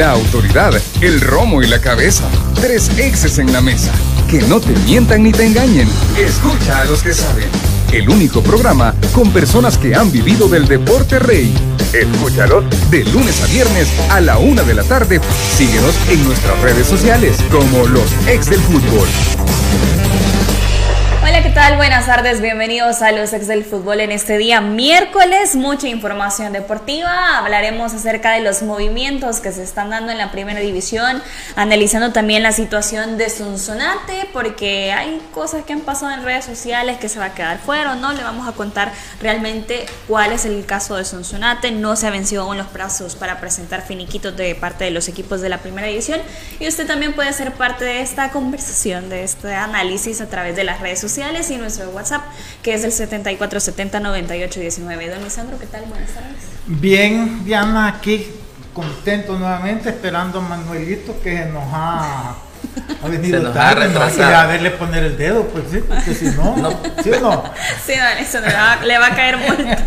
La autoridad, el romo y la cabeza. Tres exes en la mesa. Que no te mientan ni te engañen. Escucha a los que saben. El único programa con personas que han vivido del deporte rey. Escúchalos de lunes a viernes a la una de la tarde. Síguenos en nuestras redes sociales como los ex del fútbol. ¿Qué tal? Buenas tardes, bienvenidos a los ex del fútbol en este día miércoles. Mucha información deportiva, hablaremos acerca de los movimientos que se están dando en la primera división, analizando también la situación de Sonsonate, porque hay cosas que han pasado en redes sociales que se va a quedar fuera no. Le vamos a contar realmente cuál es el caso de Sonsonate. No se ha vencido aún los plazos para presentar finiquitos de parte de los equipos de la primera división y usted también puede ser parte de esta conversación, de este análisis a través de las redes sociales y nuestro WhatsApp, que es el 74709819. Don Lisandro, ¿qué tal? Buenas tardes. Bien, Diana, aquí contento nuevamente, esperando a Manuelito que nos ha ha venido nos tarde, ha no hay que retrasado. a verle poner el dedo, pues sí, porque si no, ¿sí o no? Sí, don Lisandro, le va, le va a caer multa.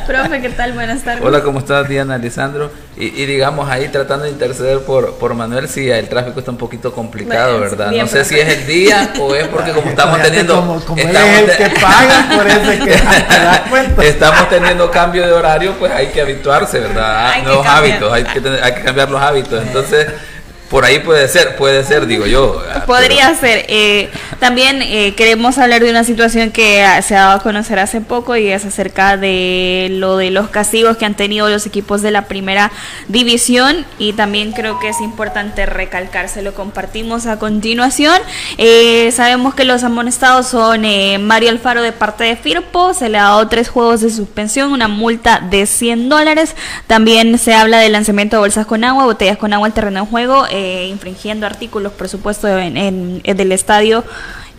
Profe, ¿qué tal? Buenas tardes. Hola, ¿cómo estás, Diana, Lisandro? Y, y digamos ahí tratando de interceder por, por Manuel, sí, el tráfico está un poquito complicado, Bueno, ¿verdad? bien, No sé profe. si es el día o es porque como estamos teniendo... Como, como él estamos es el que paga, por eso es que te das cuenta. Estamos teniendo cambio de horario, pues hay que habituarse, ¿verdad? Hay que Nuevos hábitos, hay que, tener- hay que cambiar los hábitos. Entonces, por ahí puede ser, puede ser, digo yo. ah, Podría ser. eh, también eh, queremos hablar de una situación que ah, se ha dado a conocer hace poco y es acerca de lo de los castigos que han tenido los equipos de la primera división y también creo que es importante recalcarse, lo compartimos a continuación. Eh, sabemos que los amonestados son eh, Mario Alfaro de parte de Firpo, se le ha dado tres juegos de suspensión, una multa de 100 dólares. También se habla del lanzamiento de bolsas con agua, botellas con agua al terreno de juego, eh, infringiendo artículos, por supuesto, en, en- del estadio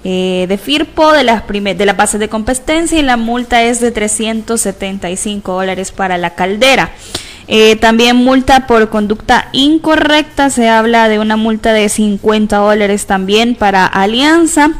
eh, de Firpo, de las, de las bases de competencia, y la multa es de 375 dólares para la caldera. Eh, también multa por conducta incorrecta, se habla de una multa de 50 dólares también para Alianza.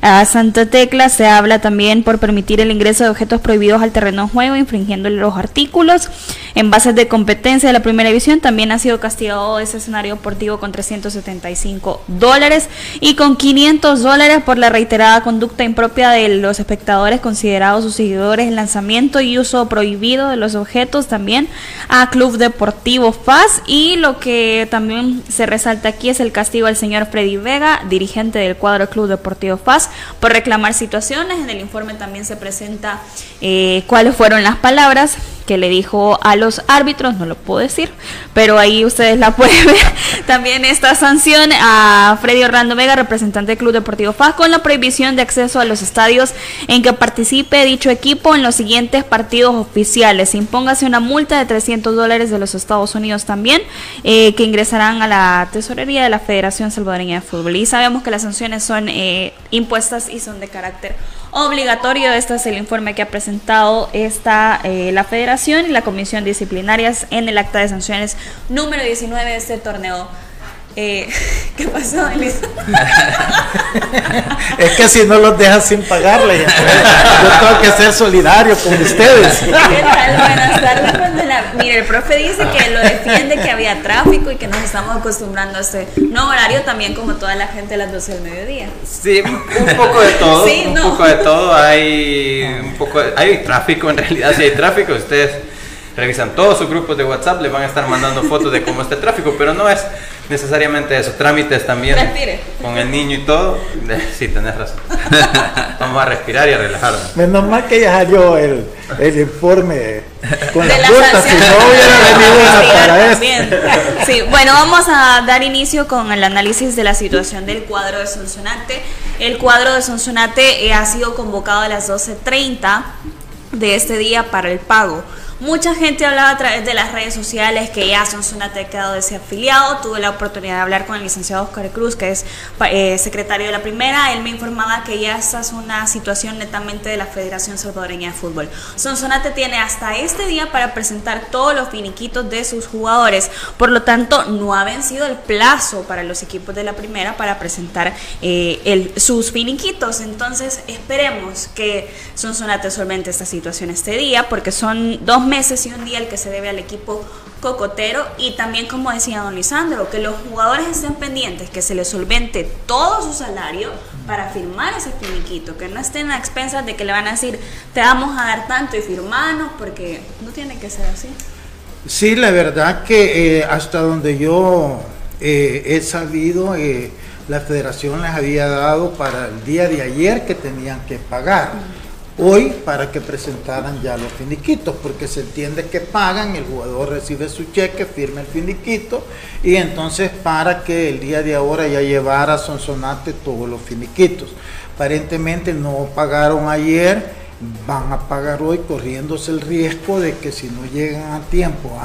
A Santa Tecla se habla también por permitir el ingreso de objetos prohibidos al terreno de juego, infringiendo los artículos. En bases de competencia de la primera división también ha sido castigado ese escenario deportivo con 375 dólares y con 500 dólares por la reiterada conducta impropia de los espectadores considerados sus seguidores, lanzamiento y uso prohibido de los objetos también a Club Deportivo FAS y lo que también se resalta aquí es el castigo al señor Freddy Vega, dirigente del cuadro Club Deportivo FAS, por reclamar situaciones. En el informe también se presenta eh, cuáles fueron las palabras que le dijo a los árbitros, no lo puedo decir, pero ahí ustedes la pueden ver. También esta sanción a Freddy Orlando Vega, representante del Club Deportivo FAS, con la prohibición de acceso a los estadios en que participe dicho equipo en los siguientes partidos oficiales. Impóngase una multa de 300 dólares de los Estados Unidos también, eh, que ingresarán a la tesorería de la Federación Salvadoreña de Fútbol. Y sabemos que las sanciones son eh, impuestas y son de carácter obligatorio. Este es el informe que ha presentado esta, eh, la Federación y la Comisión Disciplinarias en el acta de sanciones número 19 de este torneo. Eh, ¿Qué pasó, Elisa? Es que si no los dejas sin pagarle, yo tengo que ser solidario con ustedes. ¿Qué tal? Buenas tardes. Manuela. Mire, el profe dice que lo defiende, que había tráfico y que nos estamos acostumbrando a este nuevo horario también como toda la gente a las 12 del mediodía. Sí, un poco de todo, Sí, un no. poco de todo. Hay un poco, de- hay tráfico en realidad. Si hay tráfico, ustedes revisan todos sus grupos de WhatsApp, les van a estar mandando fotos de cómo está el tráfico, pero no es necesariamente eso. Trámites también Respire. con el niño y todo. Sí, tenés razón. Vamos a respirar y a relajarnos. Menos mal que ya salió el, el informe con de las la multas, si no hubiera venido para. Sí, bueno, vamos a dar inicio con el análisis de la situación del cuadro de Sonsonate. El cuadro de Sonsonate eh, ha sido convocado a las 12.30 de este día para el pago. Mucha gente hablaba a través de las redes sociales que ya Sonsonate ha quedado desafiliado. Tuve la oportunidad de hablar con el licenciado Oscar Cruz, que es eh, secretario de la primera. Él me informaba que ya esta es una situación netamente de la Federación Salvadoreña de Fútbol. Sonsonate tiene hasta este día para presentar todos los finiquitos de sus jugadores. Por lo tanto, no ha vencido el plazo para los equipos de la primera para presentar eh, sus finiquitos. Entonces, esperemos que Sonsonate solvente esta situación este día, porque son dos dos meses y un día el que se debe al equipo cocotero y también como decía don Lisandro, que los jugadores estén pendientes, que se les solvente todo su salario para firmar ese finiquito, que no estén a expensas de que le van a decir te vamos a dar tanto y firmanos, porque no tiene que ser así. Sí, la verdad que eh, hasta donde yo eh, he sabido, eh, la federación les había dado para el día de ayer que tenían que pagar. Hoy para que presentaran ya los finiquitos, porque se entiende que pagan, el jugador recibe su cheque, firma el finiquito, y entonces para que el día de ahora ya llevara a Sonsonate todos los finiquitos. Aparentemente no pagaron ayer, van a pagar hoy corriéndose el riesgo de que si no llegan a tiempo,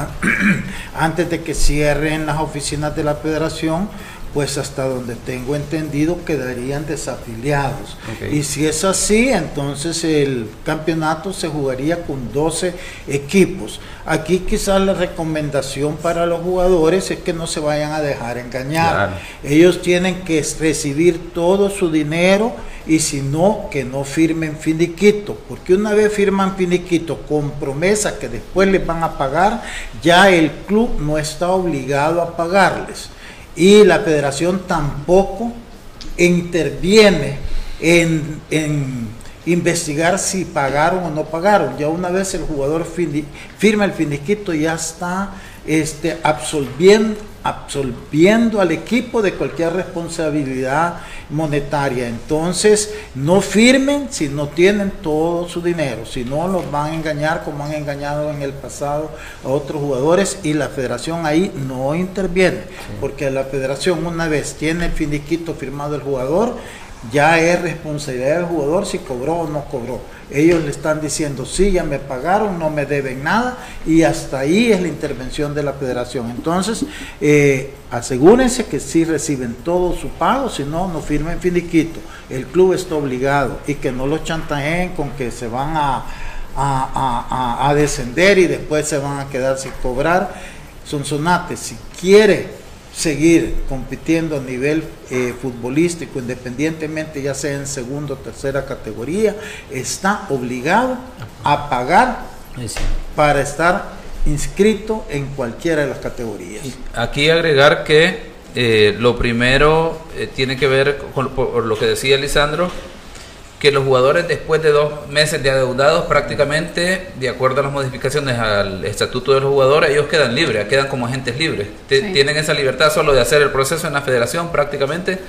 antes de que cierren las oficinas de la federación, pues hasta donde tengo entendido quedarían desafiliados. Y si es así, entonces el campeonato se jugaría con 12 equipos. Aquí quizás la recomendación para los jugadores es que no se vayan a dejar engañar. Ellos tienen que recibir todo su dinero y si no, que no firmen finiquito, porque una vez firman finiquito con promesa que después les van a pagar, ya el club no está obligado a pagarles y la federación tampoco interviene en, investigar si pagaron o no pagaron. Ya una vez el jugador firma el finiquito, ya está este, absolviendo, absolviendo al equipo de cualquier responsabilidad monetaria. Entonces, no firmen si no tienen todo su dinero, si no los van a engañar como han engañado en el pasado a otros jugadores y la federación ahí no interviene, porque la federación una vez tiene el finiquito firmado el jugador, ya es responsabilidad del jugador si cobró o no cobró. Ellos le están diciendo, sí, ya me pagaron, no me deben nada, y hasta ahí es la intervención de la federación. Entonces, eh, asegúrense que sí reciben todo su pago, si no, no firmen finiquito. El club está obligado y que no lo chantajeen con que se van a, a, a descender y después se van a quedar sin cobrar. Sonsonate, si quiere seguir compitiendo a nivel eh, futbolístico, independientemente ya sea en segunda o tercera categoría, está obligado a pagar para estar inscrito en cualquiera de las categorías. Aquí agregar que eh, lo primero eh, tiene que ver con lo que decía Lisandro, que los jugadores después de dos meses de adeudados prácticamente, de acuerdo a las modificaciones al estatuto de los jugadores, ellos quedan libres, quedan como agentes libres. Tienen esa libertad solo de hacer el proceso en la federación prácticamente,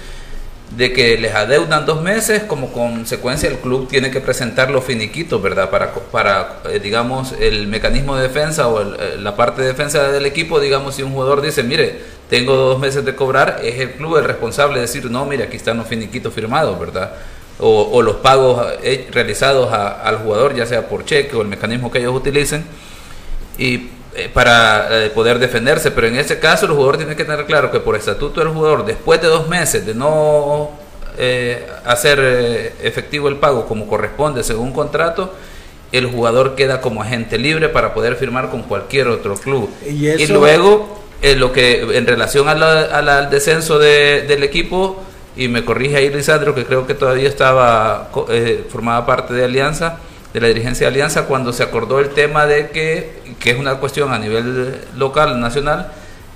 de que les adeudan dos meses, como consecuencia el club tiene que presentar los finiquitos, ¿verdad? Para, para eh, digamos, el mecanismo de defensa o eh, la parte de defensa del equipo, digamos, si un jugador dice, mire, tengo dos meses de cobrar, es el club el responsable de decir, no, mire, aquí están los finiquitos firmados, ¿verdad? O, los pagos eh, realizados al jugador, ya sea por cheque o el mecanismo que ellos utilicen, y eh, para eh, poder defenderse. Pero en ese caso, el jugador tiene que tener claro que por estatuto del jugador, después de dos meses de no hacer efectivo el pago como corresponde según contrato, el jugador queda como agente libre para poder firmar con cualquier otro club. Y, luego, lo que en relación al descenso del equipo, y me corrige ahí Lisandro, que creo que todavía estaba, eh, formaba parte de Alianza, de la dirigencia de Alianza, cuando se acordó el tema de que, que es una cuestión a nivel local, nacional,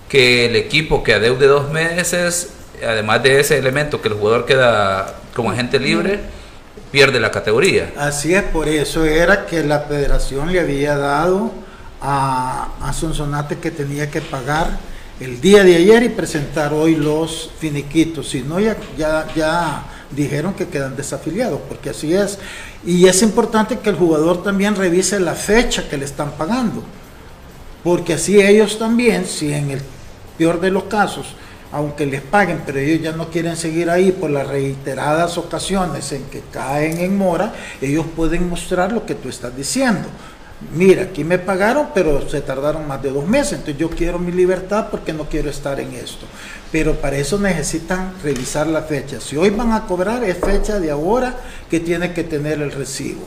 que el equipo que adeude dos meses, además de ese elemento que el jugador queda como agente libre, pierde la categoría. Así es, por eso era que la federación le había dado a, a Sonsonate que tenía que pagar el día de ayer y presentar hoy los finiquitos. Si no, ya, ya, ya dijeron que quedan desafiliados, porque así es. Y es importante que el jugador también revise la fecha que le están pagando, porque así ellos también, si en el peor de los casos, aunque les paguen, pero ellos ya no quieren seguir ahí por las reiteradas ocasiones en que caen en mora, ellos pueden mostrar lo que tú estás diciendo mira, aquí me pagaron, pero se tardaron más de dos meses, entonces yo quiero mi libertad porque no quiero estar en esto. Pero para eso necesitan revisar la fecha. Si hoy van a cobrar, es fecha de ahora que tiene que tener el recibo.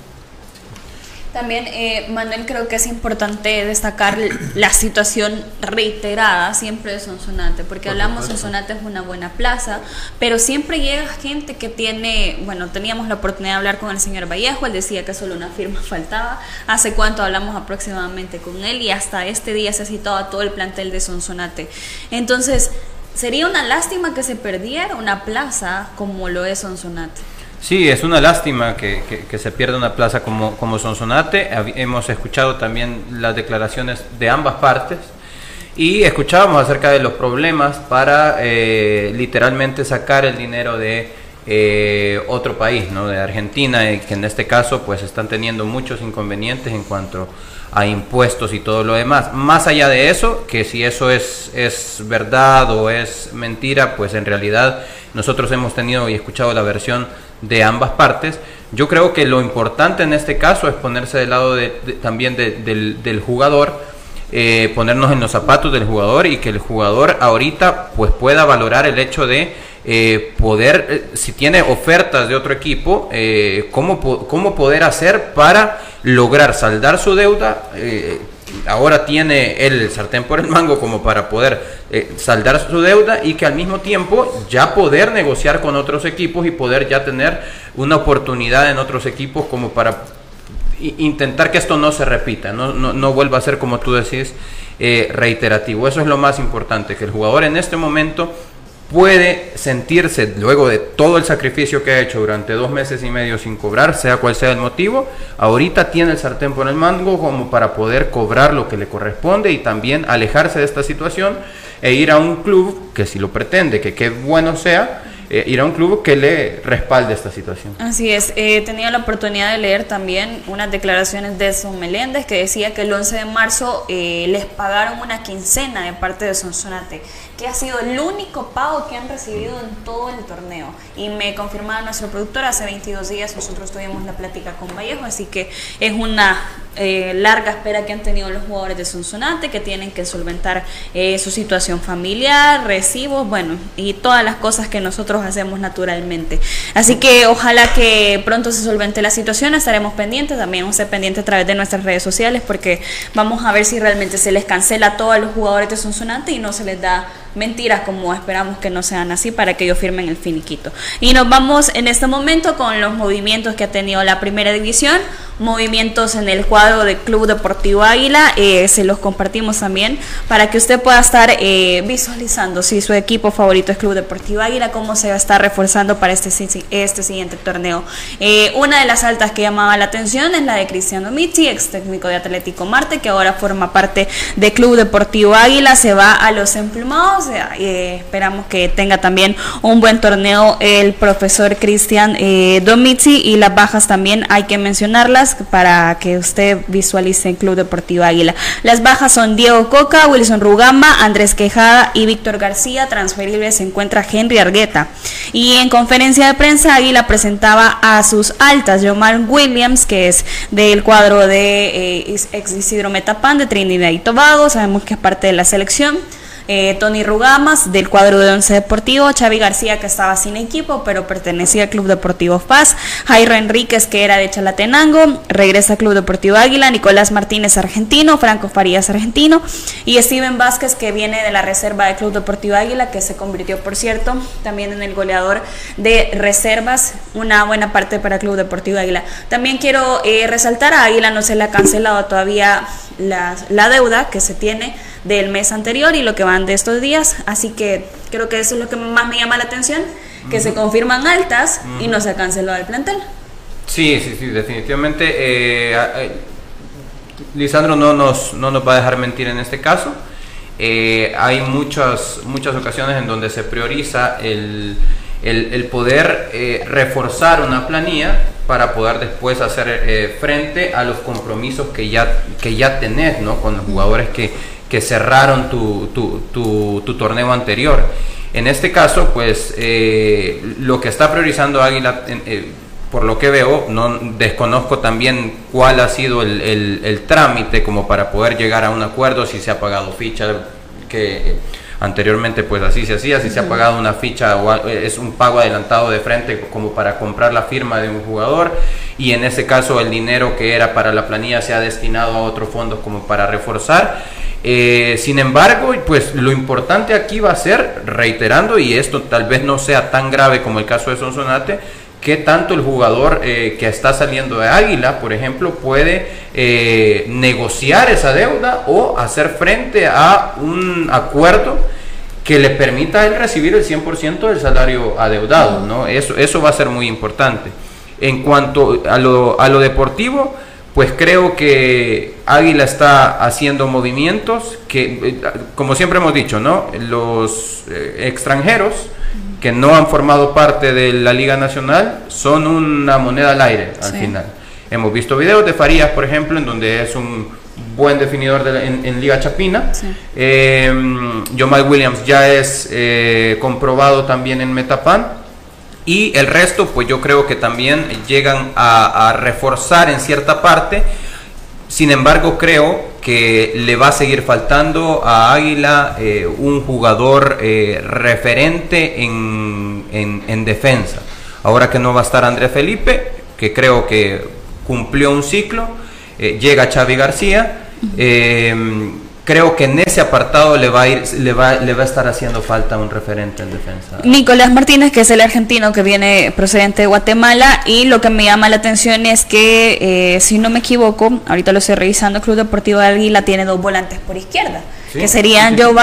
También, eh, Manuel, creo que es importante destacar la situación reiterada siempre de Sonsonate, porque hablamos Sonsonate es una buena plaza, pero siempre llega gente que tiene, bueno, teníamos la oportunidad de hablar con el señor Vallejo, él decía que solo una firma faltaba, hace cuánto hablamos aproximadamente con él y hasta este día se ha citado a todo el plantel de Sonsonate. Entonces, sería una lástima que se perdiera una plaza como lo es Sonsonate. Sí, es una lástima que, se pierda una plaza como, como Sonsonate. Hemos escuchado también las declaraciones de ambas partes y escuchábamos acerca de los problemas para eh, literalmente sacar el dinero de eh, otro país, ¿no? de Argentina, que en este caso pues están teniendo muchos inconvenientes en cuanto a impuestos y todo lo demás. Más allá de eso, que si eso es, es verdad o es mentira, pues en realidad nosotros hemos tenido y escuchado la versión de ambas partes. Yo creo que lo importante en este caso es ponerse del lado de, también del, del, jugador, eh, ponernos en los zapatos del jugador y que el jugador ahorita pues pueda valorar el hecho de eh, poder, eh, si tiene ofertas de otro equipo, cómo, cómo, poder hacer para lograr saldar su deuda ahora tiene el sartén por el mango como para poder eh, saldar su deuda y que al mismo tiempo ya poder negociar con otros equipos y poder ya tener una oportunidad en otros equipos como para intentar que esto no se repita, no, no, vuelva a ser como tú decís eh, reiterativo. Eso es lo más importante, que el jugador en este momento puede sentirse, luego de todo el sacrificio que ha hecho durante dos meses y medio sin cobrar, sea cual sea el motivo, ahorita tiene el sartén por el mango como para poder cobrar lo que le corresponde y también alejarse de esta situación e ir a un club que si lo pretende, que qué bueno sea, eh, ir a un club que le respalde esta situación. Así es, he tenido la oportunidad de leer también unas declaraciones de Son Meléndez que decía que el 11 de marzo eh, les pagaron una quincena de parte de Sonsonate que ha sido el único pago que han recibido en todo el torneo. Y me confirmaba nuestro productor, hace 22 días nosotros tuvimos la plática con Vallejo, así que es una eh, larga espera que han tenido los jugadores de Sonsonate, que tienen que solventar eh, su situación familiar, recibos, bueno, y todas las cosas que nosotros hacemos naturalmente. Así que ojalá que pronto se solvente la situación, estaremos pendientes, también vamos a ser pendientes a través de nuestras redes sociales, porque vamos a ver si realmente se les cancela a todos los jugadores de Sonsonate y no se les da mentiras como esperamos que no sean así para que ellos firmen el finiquito. Y nos vamos en este momento con los movimientos que ha tenido la primera división, movimientos en el cuadro del Club Deportivo Águila, eh, se los compartimos también para que usted pueda estar eh, visualizando si su equipo favorito es Club Deportivo Águila, cómo se va a estar reforzando para este, este siguiente torneo. Eh, una de las altas que llamaba la atención es la de Cristiano Michi, ex técnico de Atlético Marte, que ahora forma parte del Club Deportivo Águila, se va a los emplumados eh, esperamos que tenga también un buen torneo el profesor Cristian Domici y las bajas también hay que mencionarlas para que usted visualice el Club Deportivo Águila. Las bajas son Diego Coca, Wilson Rugamba, Andrés Quejada y Víctor García. Transferible se encuentra Henry Argueta. Y en conferencia de prensa Águila presentaba a sus altas, Yomar Williams, que es del cuadro de eh, ex Isidro Metapan de Trinidad y Tobago, sabemos que es parte de la selección. Eh, Tony Rugamas del cuadro de Once Deportivo, Xavi García que estaba sin equipo pero pertenecía al Club Deportivo Paz, Jairo Enríquez que era de Chalatenango, regresa al Club Deportivo Águila, Nicolás Martínez argentino, Franco Farías argentino y Steven Vázquez que viene de la reserva del Club Deportivo Águila que se convirtió por cierto también en el goleador de reservas, una buena parte para Club Deportivo Águila. También quiero eh, resaltar a Águila no se le ha cancelado todavía la deuda que se tiene del mes anterior y lo que van de estos días. Así que creo que eso es lo que más me llama la atención, que se confirman altas y no se ha cancelado el plantel. Sí, sí, sí, definitivamente. Eh, eh, Lisandro no nos, no nos va a dejar mentir en este caso. Eh, hay muchas, muchas ocasiones en donde se prioriza el, el, poder reforzar una planilla para poder después hacer frente a los compromisos que ya, que ya tenés ¿no? con los jugadores que, que cerraron tu, tu, tu, torneo anterior. En este caso, pues eh, lo que está priorizando Águila, eh, por lo que veo, no desconozco también cuál ha sido el, el, trámite como para poder llegar a un acuerdo, si se ha pagado ficha, que Anteriormente pues así se hacía, si se ha pagado una ficha o es un pago adelantado de frente como para comprar la firma de un jugador y en ese caso el dinero que era para la planilla se ha destinado a otro fondo como para reforzar. Eh, sin embargo, pues lo importante aquí va a ser, reiterando, y esto tal vez no sea tan grave como el caso de Sonsonate, que tanto el jugador eh, que está saliendo de Águila, por ejemplo, puede eh, negociar esa deuda o hacer frente a un acuerdo que le permita a él recibir el 100% del salario adeudado, ¿no? Eso, eso va a ser muy importante. En cuanto a lo, a lo deportivo, pues creo que Águila está haciendo movimientos que, eh, como siempre hemos dicho, ¿no? Los extranjeros que no han formado parte de la Liga Nacional son una moneda al aire al final. Hemos visto videos de Farías, por ejemplo, en donde es un buen definidor en, Liga Chapina. Sí. Eh, Jamal Williams ya es eh, comprobado también en Metapan. Y el resto, pues yo creo que también llegan a reforzar en cierta parte sin embargo, creo que le va a seguir faltando a Águila eh, un jugador eh, referente en, en, defensa. Ahora que no va a estar Andrés Felipe, que creo que cumplió un ciclo, eh, llega Xavi García creo que en ese apartado le va a ir, le va, le va a estar haciendo falta un referente en defensa. Nicolás Martínez, que es el argentino que viene procedente de Guatemala, y lo que me llama la atención es que, eh, si no me equivoco, ahorita lo estoy revisando, Club Deportivo de Águila tiene dos volantes por izquierda que serían Joe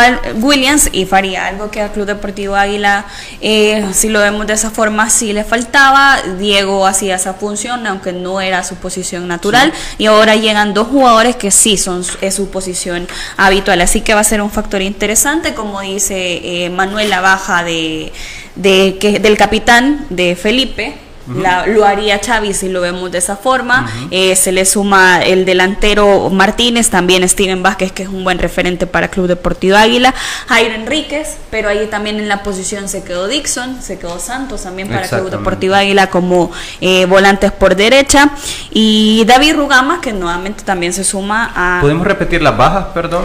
Williams y Faría, algo que al Club Deportivo Águila, eh, si lo vemos de esa forma, sí le faltaba. Diego hacía esa función, aunque no era su posición natural, y ahora llegan dos jugadores que sí son es su posición habitual. Así que va a ser un factor interesante, como dice eh, Manuel, la baja de, de, que, del capitán de Felipe lo haría Xavi si lo vemos de esa forma. Eh, se le suma el delantero Martínez, también Steven Vázquez, que es un buen referente para Club Deportivo Águila. Jairo Enríquez, pero ahí también en la posición se quedó Dixon, se quedó Santos también para Club Deportivo Águila como eh, volantes por derecha. Y David Rugama, que nuevamente también se suma a. ¿Podemos repetir las bajas, perdón?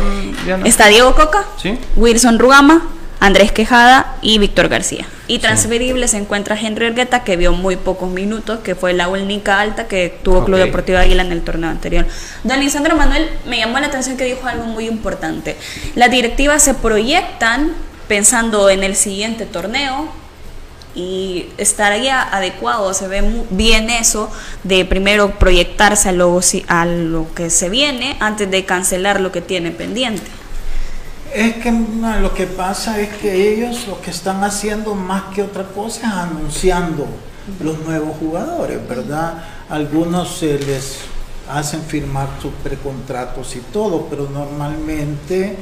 Está Diego Coca, Wilson Rugama, Andrés Quejada y Víctor García. Y transferible se encuentra Henry Ergueta, que vio muy pocos minutos, que fue la única alta que tuvo Club Deportivo Águila en el torneo anterior. Don Lisandro Manuel me llamó la atención que dijo algo muy importante. Las directivas se proyectan pensando en el siguiente torneo, y estaría adecuado, se ve bien eso de primero proyectarse a lo, a lo que se viene antes de cancelar lo que tiene pendiente. Es que lo que pasa es que ellos lo que están haciendo más que otra cosa es anunciando los nuevos jugadores, ¿verdad? Algunos se les hacen firmar sus precontratos y todo, pero normalmente,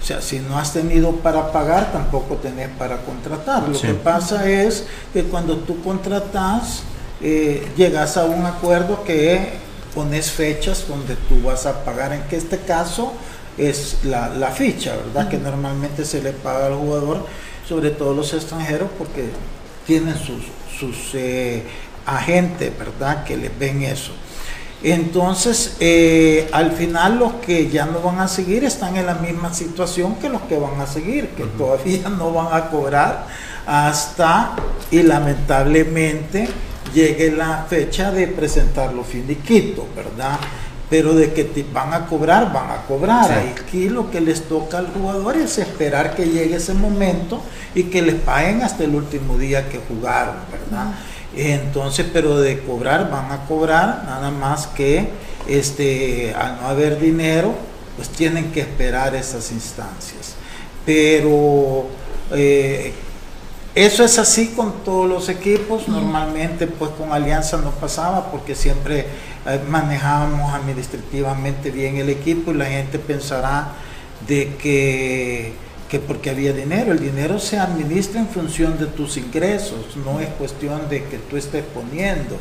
o sea, si no has tenido para pagar, tampoco tenés para contratar. Lo que pasa es que cuando tú contratas, eh, llegas a un acuerdo que pones fechas donde tú vas a pagar, en que este caso es la, la ficha, ¿verdad? Que normalmente se le paga al jugador, sobre todo los extranjeros, porque tienen sus, sus eh, agentes, ¿verdad? Que les ven eso. Entonces, eh, al final los que ya no van a seguir están en la misma situación que los que van a seguir, que todavía no van a cobrar hasta y lamentablemente llegue la fecha de presentar los finiquitos, ¿verdad? Pero de que te van a cobrar, van a cobrar. Aquí lo que les toca al jugador es esperar que llegue ese momento y que les paguen hasta el último día que jugaron, ¿verdad? Entonces, pero de cobrar, van a cobrar, nada más que este, al no haber dinero, pues tienen que esperar esas instancias. Pero eh, eso es así con todos los equipos, normalmente pues con Alianza no pasaba porque siempre manejábamos administrativamente bien el equipo y la gente pensará de que, que porque había dinero, el dinero se administra en función de tus ingresos, no es cuestión de que tú estés poniendo.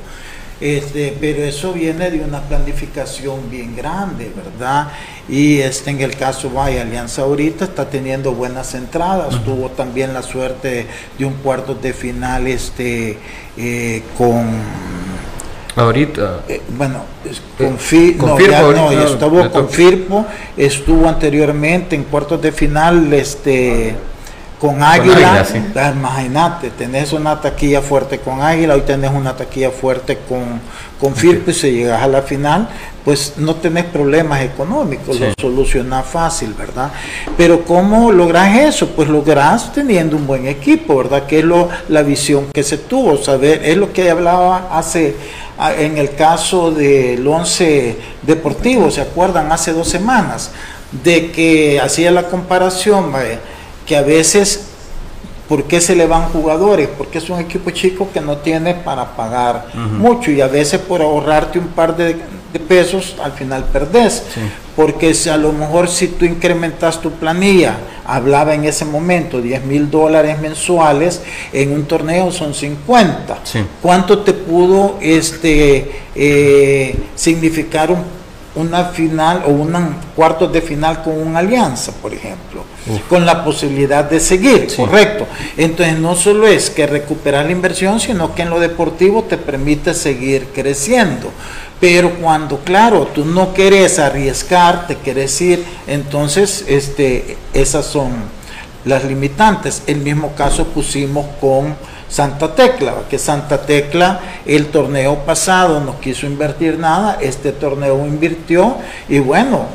Este, pero eso viene de una planificación bien grande, ¿verdad? Y este, en el caso, vaya, Alianza ahorita está teniendo buenas entradas, tuvo también la suerte de un cuarto de final este, eh, con... Ahorita. Eh, bueno, con, no, estuvo con Firpo, estuvo anteriormente en cuartos de final, este con Águila, ah, imagínate, tenés una taquilla fuerte con Águila, hoy tenés una taquilla fuerte con, con Firpo y si llegas a la final, pues no tenés problemas económicos, lo solucionás fácil, ¿verdad? Pero ¿cómo logras eso? Pues lográs teniendo un buen equipo, ¿verdad? Que es lo, la visión que se tuvo, saber, es lo que hablaba hace en el caso del 11 deportivo, ¿se acuerdan? Hace dos semanas, de que hacía la comparación, que a veces, ¿por qué se le van jugadores? Porque es un equipo chico que no tiene para pagar mucho y a veces por ahorrarte un par de, pesos al final perdés. Porque si a lo mejor si tú incrementas tu planilla, hablaba en ese momento 10 mil dólares mensuales, en un torneo son 50. ¿Cuánto te pudo este, eh, significar un una final o un cuarto de final con una alianza, por ejemplo, con la posibilidad de seguir, correcto. Entonces no solo es que recuperar la inversión, sino que en lo deportivo te permite seguir creciendo. Pero cuando, claro, tú no quieres arriesgar, te quieres ir, entonces este, esas son las limitantes. El mismo caso pusimos con Santa Tecla, que Santa Tecla el torneo pasado no quiso invertir nada, este torneo invirtió y bueno,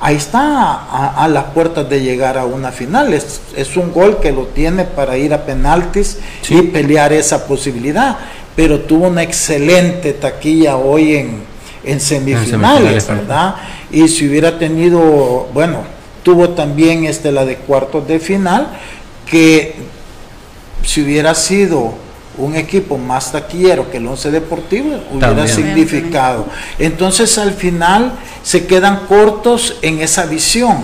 ahí está a, las puertas de llegar a una final. Es, un gol que lo tiene para ir a penaltis y pelear esa posibilidad, pero tuvo una excelente taquilla hoy en, en semifinales, ¿verdad? Y si hubiera tenido, bueno, tuvo también este, la de cuartos de final, que si hubiera sido un equipo más taquillero que el Once Deportivo, hubiera significado. Entonces al final se quedan cortos en esa visión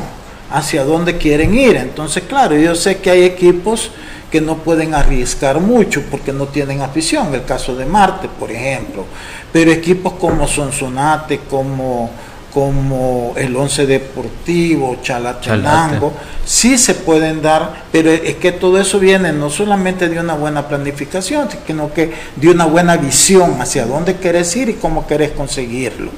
hacia dónde quieren ir. Entonces, claro, yo sé que hay equipos que no pueden arriesgar mucho porque no tienen afición, el caso de Marte, por ejemplo, pero equipos como Sonsonate, como como el Once Deportivo, Chalatenango, sí se pueden dar, pero es que todo eso viene no solamente de una buena planificación, sino que de una buena visión hacia dónde querés ir y cómo querés conseguirlo.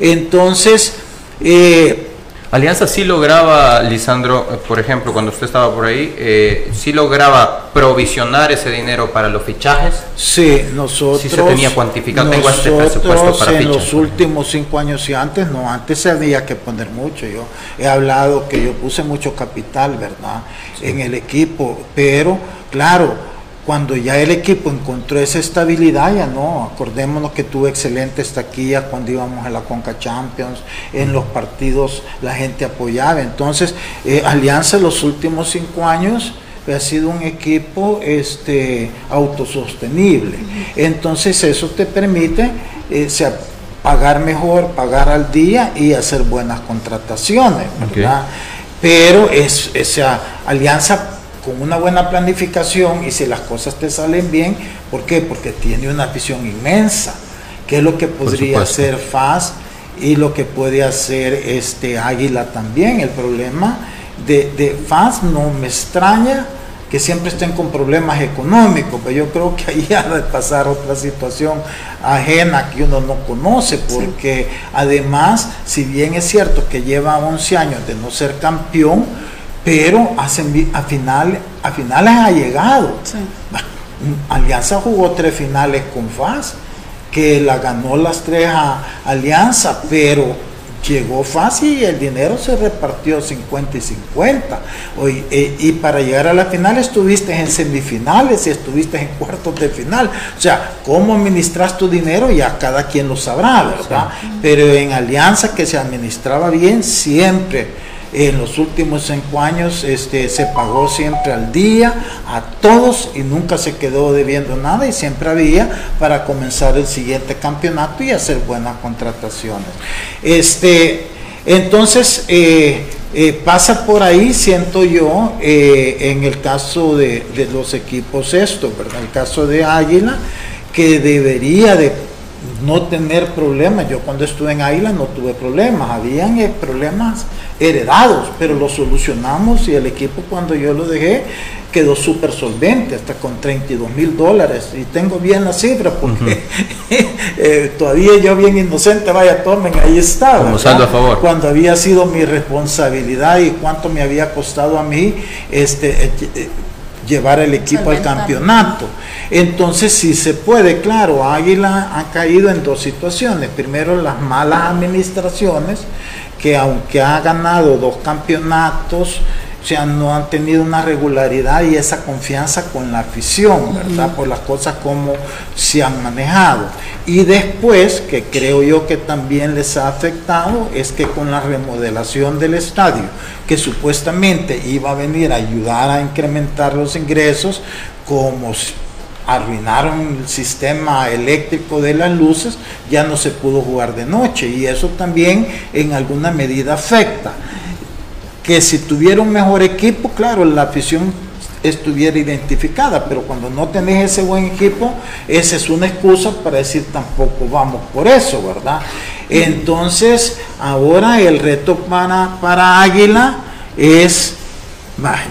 Entonces, eh, Alianza sí lograba, Lisandro, por ejemplo, cuando usted estaba por ahí, eh, sí lograba provisionar ese dinero para los fichajes. Sí, nosotros. Sí se tenía cuantificado. Tengo este presupuesto para en los últimos cinco años y antes, no, antes se había que poner mucho. Yo he hablado que yo puse mucho capital, ¿verdad? En el equipo, pero claro cuando ya el equipo encontró esa estabilidad, ya no, acordémonos que tuvo excelentes taquillas cuando íbamos a la Conca Champions, en los partidos la gente apoyaba, entonces eh, Alianza los últimos cinco años ha sido un equipo este, autosostenible, entonces eso te permite eh, pagar mejor, pagar al día y hacer buenas contrataciones, ¿verdad? Pero es, esa alianza con una buena planificación y si las cosas te salen bien, ¿por qué? Porque tiene una visión inmensa, que es lo que podría hacer FAS y lo que puede hacer este Águila también. El problema de, de FAS no me extraña que siempre estén con problemas económicos, pero yo creo que ahí ha de pasar otra situación ajena que uno no conoce, porque además, si bien es cierto que lleva 11 años de no ser campeón, pero a, a, final, a finales ha llegado. Alianza jugó tres finales con FAS, que la ganó las tres a Alianza, pero llegó fácil y el dinero se repartió 50 y 50. Eh, y para llegar a la final estuviste en semifinales y estuviste en cuartos de final. O sea, cómo administras tu dinero ya cada quien lo sabrá, ¿verdad? Pero en alianza que se administraba bien siempre en los últimos cinco años este, se pagó siempre al día a todos y nunca se quedó debiendo nada y siempre había para comenzar el siguiente campeonato y hacer buenas contrataciones. Este, entonces, eh, eh, pasa por ahí, siento yo, eh, en el caso de, de, los equipos estos, ¿verdad? El caso de Águila, que debería de no tener problemas. Yo cuando estuve en Águila no tuve problemas, habían eh, problemas heredados, pero los solucionamos y el equipo cuando yo lo dejé quedó súper solvente, hasta con 32 mil dólares. Y tengo bien la cifra porque eh, todavía yo bien inocente, vaya, tomen, ahí saldo a favor. Cuando había sido mi responsabilidad y cuánto me había costado a mí este, eh, llevar el equipo al campeonato. Entonces sí se puede, claro, Águila ha caído en dos situaciones. Primero las malas administraciones, que aunque ha ganado dos campeonatos, o sea, no han tenido una regularidad y esa confianza con la afición, ¿verdad? Por las cosas como se han manejado. Y después, que creo yo que también les ha afectado, es que con la remodelación del estadio, que supuestamente iba a venir a ayudar a incrementar los ingresos, como arruinaron el sistema eléctrico de las luces, ya no se pudo jugar de noche y eso también en alguna medida afecta que si tuviera un mejor equipo, claro, la afición estuviera identificada, pero cuando no tenés ese buen equipo, esa es una excusa para decir tampoco vamos por eso, ¿verdad? Entonces, ahora el reto para, para Águila es,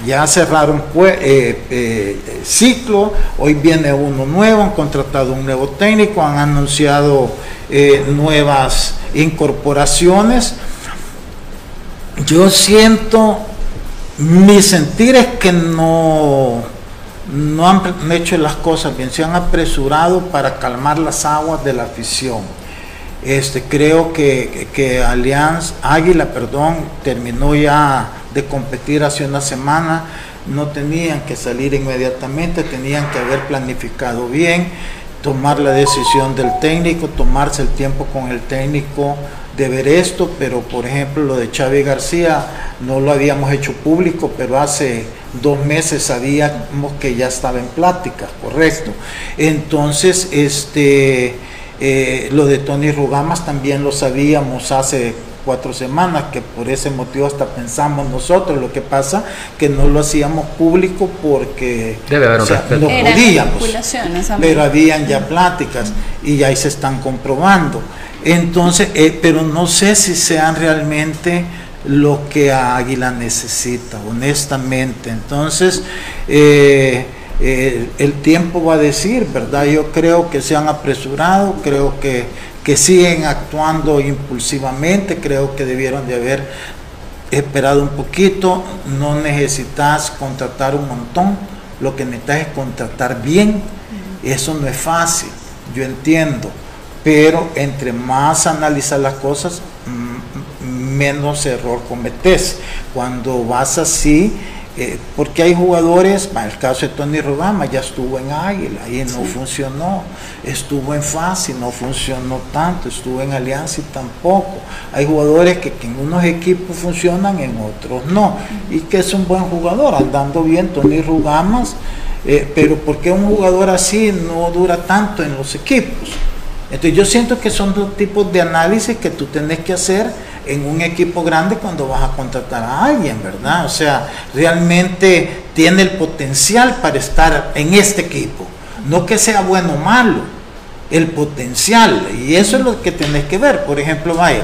ya cerraron pues, eh, ciclo, hoy viene uno nuevo, han contratado un nuevo técnico, han anunciado eh, nuevas incorporaciones yo siento, mi sentir es que no, no han hecho las cosas bien, se han apresurado para calmar las aguas de la afición. Este, creo que, que Alianza, Águila, perdón, terminó ya de competir hace una semana, no tenían que salir inmediatamente, tenían que haber planificado bien, tomar la decisión del técnico, tomarse el tiempo con el técnico de ver esto, pero por ejemplo lo de Xavi García no lo habíamos hecho público, pero hace dos meses sabíamos que ya estaba en plática, correcto. Entonces, este, eh, lo de Tony Rugamas también lo sabíamos hace cuatro semanas, que por ese motivo hasta pensamos nosotros, lo que pasa que no lo hacíamos público porque Debe haber un no podíamos, pero habían ya pláticas y ahí se están comprobando. Entonces, eh, pero no sé si sean realmente lo que Águila necesita, honestamente. Entonces, eh, eh, el tiempo va a decir, ¿verdad? Yo creo que se han apresurado, creo que, que siguen actuando impulsivamente, creo que debieron de haber esperado un poquito, no necesitas contratar un montón, lo que necesitas es contratar bien, eso no es fácil, yo entiendo pero entre más analizas las cosas, menos error cometes. Cuando vas así, eh, porque hay jugadores, el caso de Tony Rodama ya estuvo en Águila y no funcionó, estuvo en Fasi, no funcionó tanto, estuvo en Alianza y tampoco. Hay jugadores que, en unos equipos funcionan, en otros no, y que es un buen jugador, andando bien Tony Rugamas, eh, pero porque un jugador así no dura tanto en los equipos? Entonces yo siento que son dos tipos de análisis que tú tenés que hacer en un equipo grande cuando vas a contratar a alguien, ¿verdad? O sea, realmente tiene el potencial para estar en este equipo. No que sea bueno o malo, el potencial. Y eso es lo que tenés que ver. Por ejemplo, vaya,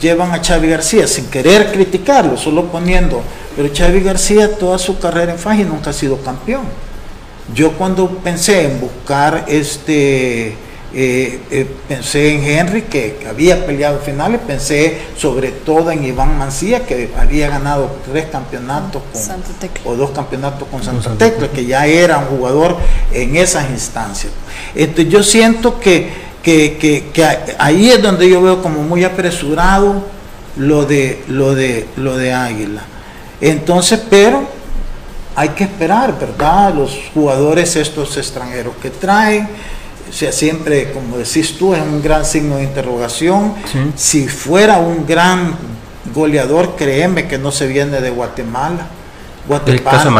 llevan a Xavi García sin querer criticarlo, solo poniendo, pero Xavi García toda su carrera en Faji nunca ha sido campeón. Yo cuando pensé en buscar este eh, eh, pensé en Henry, que, había peleado finales, pensé sobre todo en Iván Mancía, que había ganado tres campeonatos con, o dos campeonatos con Santa, Tecla, que ya era un jugador en esas instancias. Entonces yo siento que, que, ahí es donde yo veo como muy apresurado lo de, lo de, lo de Águila. Entonces, pero hay que esperar, ¿verdad? Los jugadores estos extranjeros que traen o sea, siempre, como decís tú, es un gran signo de interrogación. Si fuera un gran goleador, créeme que no se viene de Guatemala. Guatemala, Guatemala paga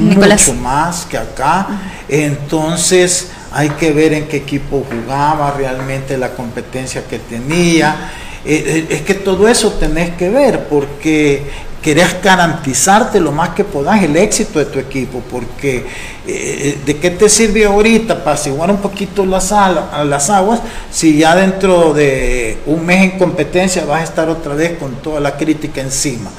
mucho más que acá. Entonces hay que ver en qué equipo jugaba, realmente la competencia que tenía. Eh, eh, es que todo eso tenés que ver, porque querés garantizarte lo más que podás el éxito de tu equipo, porque eh, ¿de qué te sirve ahorita para asiguar un poquito las, las aguas si ya dentro de un mes en competencia vas a estar otra vez con toda la crítica encima?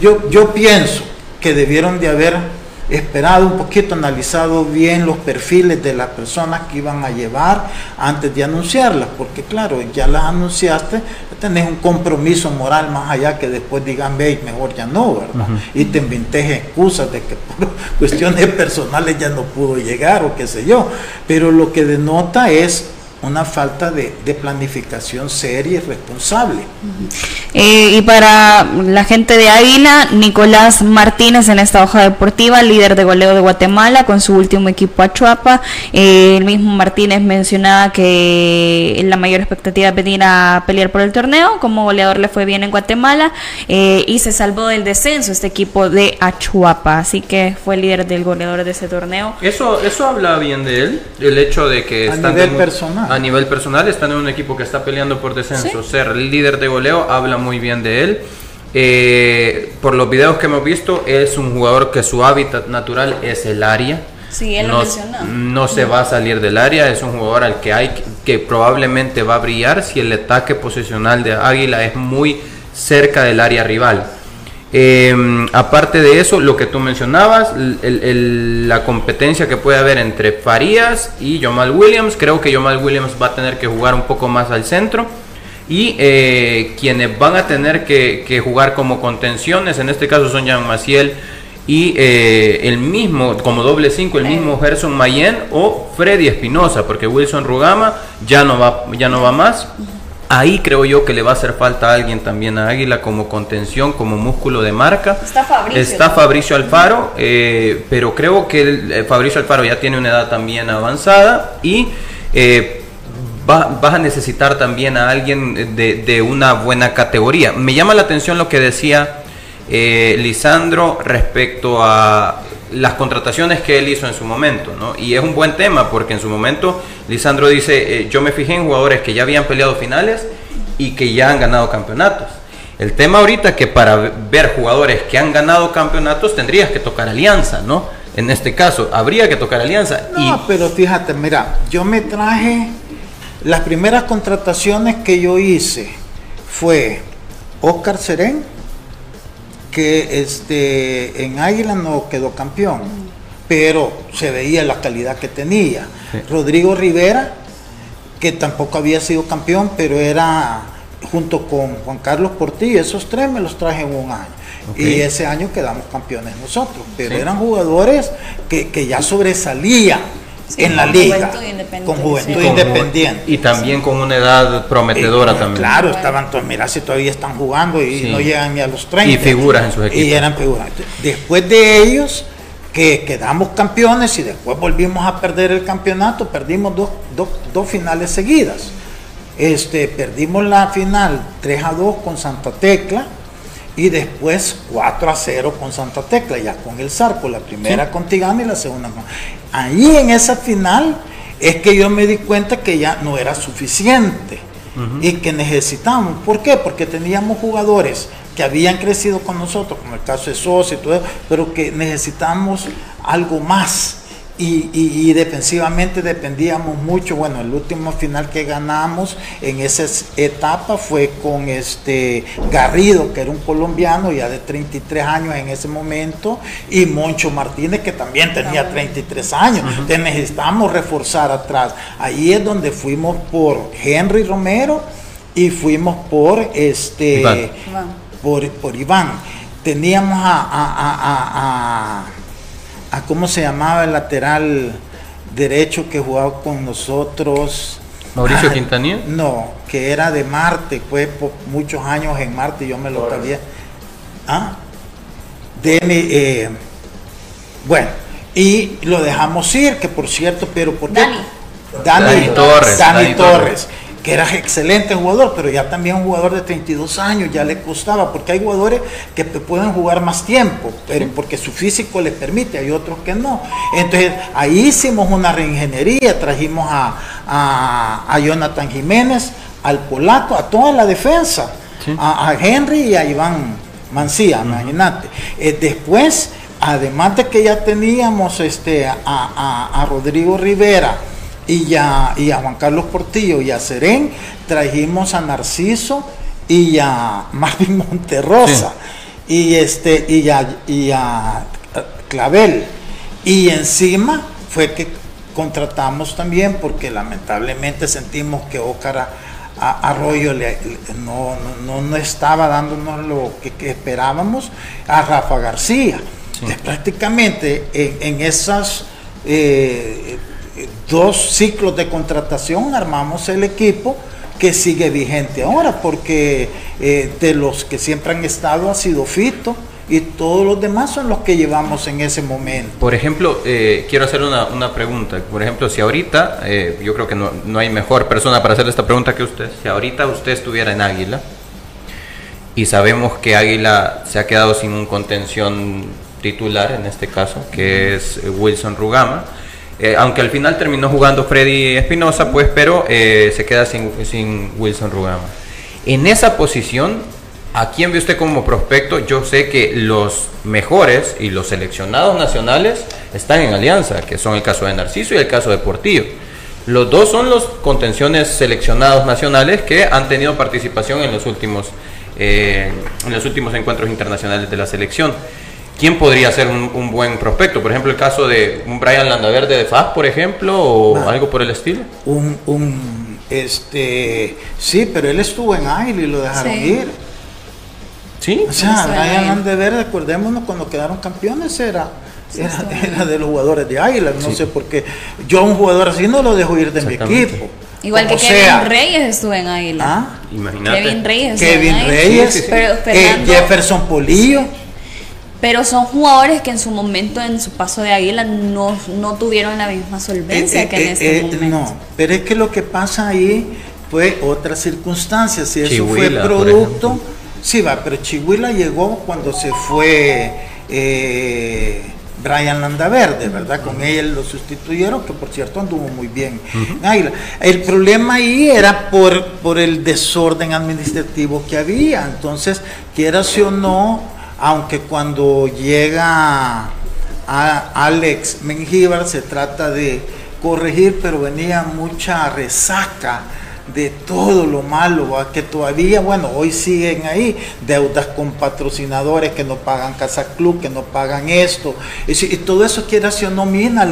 yo, yo pienso que debieron de haber esperado un poquito, analizado bien los perfiles de las personas que iban a llevar antes de anunciarlas, porque claro, ya las anunciaste, tenés un compromiso moral más allá que después digan, ve, mejor ya no, ¿verdad? Y te inventes excusas de que por cuestiones personales ya no pudo llegar o qué sé yo, pero lo que denota es una falta de, planificación seria y responsable. Eh, y para la gente de Águila, Nicolás Martínez en esta hoja deportiva, líder de goleo de Guatemala con su último equipo Achuapa. Eh, el mismo Martínez mencionaba que la mayor expectativa es venir a pelear por el torneo. Como goleador le fue bien en Guatemala eh, y se salvó del descenso este equipo de Achuapa. Así que fue líder del goleador de ese torneo. Eso, eso habla bien de él, el hecho de que a nivel personal a nivel personal, están en un equipo que está peleando por descenso. Ser líder de goleo habla muy bien de él. Eh, por los videos que hemos visto, es un jugador que su hábitat natural es el área. Sí, él no, lo no se va a salir del área, es un jugador al que hay que probablemente va a brillar si el ataque posicional de Águila es muy cerca del área rival. Em, aparte de eso, lo que tú mencionabas, la competencia que puede haber entre Farías y Jamal Williams, creo que Jamal Williams va a tener que jugar un poco más al centro. Y eh, quienes van a tener que, jugar como contenciones, en este caso son Jean Maciel y eh, el mismo, como doble 5, el mismo Gerson Mayen o Freddy Espinosa, porque Wilson Rugama ya no va, ya no va más. Ahí creo yo que le va a hacer falta a alguien también a Águila como contención, como músculo de marca. Está Fabricio. Está Fabricio Alfaro, eh, pero creo que eh, Fabricio Alfaro ya tiene una edad también avanzada y eh, va, vas a necesitar también a alguien de, una buena categoría. Me llama la atención lo que decía Lisandro respecto a las contrataciones que él hizo en su momento, ¿no? Y es un buen tema porque en su momento Lisandro dice, eh, yo me fijé en jugadores que ya habían peleado finales y que ya han ganado campeonatos. El tema ahorita que para ver jugadores que han ganado campeonatos tendrías que tocar alianza, ¿no? En este caso, habría que tocar alianza. No, pero fíjate, mira, yo me traje las primeras contrataciones que yo hice fue Oscar Serén, que este, en Águila no quedó campeón, pero se veía la calidad que tenía. Rodrigo Rivera, que tampoco había sido campeón, pero era junto con Juan Carlos Portillo, esos tres me los traje en un año. Y ese año quedamos campeones nosotros, pero eran jugadores que, que ya sobresalían en la liga con juventud independiente. Y también con una edad prometedora también. claro estaban todos mira si todavía están jugando y no llegan ni a los 30 y figuras en sus equipos. y eran figuras. Después de ellos que quedamos campeones y después volvimos a perder el campeonato perdimos dos, dos, dos finales seguidas. Este perdimos la final 3 a 2 con Santa Tecla y después 4 a 0 con Santa Tecla, ya con el Zarco, la primera con Tigana y la segunda con... Ahí en esa final es que yo me di cuenta que ya no era suficiente y que necesitábamos. ¿Por qué? Porque teníamos jugadores que habían crecido con nosotros, como el caso de Sosa y todo eso, pero que necesitamos algo más y, defensivamente dependíamos mucho. Bueno, el último final que ganamos en esa etapa fue con este Garrido, que era un colombiano ya de 33 años en ese momento, y Moncho Martínez, que también tenía 33 años. Entonces necesitamos reforzar atrás. Ahí es donde fuimos por Henry Romero y fuimos por este Por, por Iván. Teníamos a cómo se llamaba el lateral derecho que jugaba con nosotros. Mauricio ah, No, que era de Marte, fue por muchos años en Marte, yo me lo sabía. Ah, eh, bueno, y lo dejamos ir, que por cierto, pero ¿por qué? Dani. Dani, Torres. Dani, Torres que era excelente jugador, pero ya también un jugador de 32 años ya le costaba, porque hay jugadores que pueden jugar más tiempo, pero porque su físico le permite, hay otros que no. Entonces ahí hicimos una reingeniería, trajimos a, a, Jonathan Jiménez, al polaco, a toda la defensa, a, Henry y a Iván Mancía, imagínate. Eh, después, además de que ya teníamos este, a Rodrigo Rivera, y a, y a Juan Carlos Portillo y a Serén, trajimos a Narciso y a Marvin Monterrosa. Y este y a, y a Clavel. Y encima fue que contratamos también, porque lamentablemente sentimos que Ócara Arroyo le, no, no, no, estaba dándonos lo que, esperábamos a Rafa García. prácticamente en, en esas eh, dos ciclos de contratación armamos el equipo que sigue vigente ahora, porque eh, de los que siempre han estado ha sido Fito y todos los demás son los que llevamos en ese momento. Por ejemplo, eh, quiero hacer una, una, pregunta. Por ejemplo, si ahorita, eh, yo creo que no, no, hay mejor persona para hacer esta pregunta que usted, si ahorita usted estuviera en Águila y sabemos que Águila se ha quedado sin un contención titular en este caso, que es Wilson Rugama, eh, aunque al final terminó jugando Freddy Espinosa, pues, pero eh, se queda sin, Wilson Rugama. En esa posición, ¿a quién ve usted como prospecto? Yo sé que los mejores y los seleccionados nacionales están en alianza, que son el caso de Narciso y el caso de Portillo. Los dos son los contenciones seleccionados nacionales que han tenido participación en los últimos, eh, en los últimos encuentros internacionales de la selección. ¿Quién podría ser un, buen prospecto? Por ejemplo, el caso de un Brian Landaverde de FAS, por ejemplo, o algo por el estilo. Un, un, este, sí, pero él estuvo en Águila y lo dejaron ir. Sí. O sea, Brian Landaverde, acordémonos, cuando quedaron campeones era, era, de los jugadores de Águila, no sé por qué. Yo a un jugador así no lo dejo ir de mi equipo. Igual que Kevin Reyes estuvo en Águila. ¿Ah? Imagínate. Kevin Reyes. Kevin Reyes. Eh, Jefferson Polillo pero son jugadores que en su momento, en su paso de Águila, no, no tuvieron la misma solvencia eh, eh, que en eh, este momento. No, pero es que lo que pasa ahí fue otra circunstancia, si eso fue producto, sí va, pero Chihuahua llegó cuando se fue Brian Landaverde, ¿verdad? Con él lo sustituyeron, que por cierto anduvo muy bien Águila. El problema ahí era por, por el desorden administrativo que había, entonces, quieras o no, aunque cuando llega a Alex Mengíbar se trata de corregir, pero venía mucha resaca de todo lo malo, que todavía, bueno, hoy siguen ahí, deudas con patrocinadores que no pagan Casa Club, que no pagan esto, y, y todo eso quiere o no mina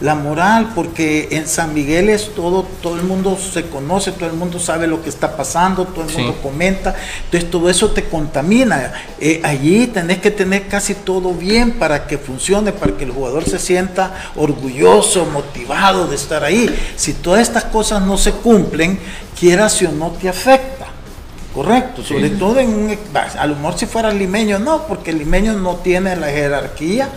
la, moral, porque en San Miguel es todo, todo el mundo se conoce, todo el mundo sabe lo que está pasando, todo el mundo comenta, entonces todo eso te contamina. Eh, allí tenés que tener casi todo bien para que funcione, para que el jugador se sienta orgulloso, motivado de estar ahí. Si todas estas cosas no se cumplen, quieras o no te afecta. Correcto, sobre todo en un, a lo mejor si fuera limeño, no, porque el limeño no tiene la jerarquía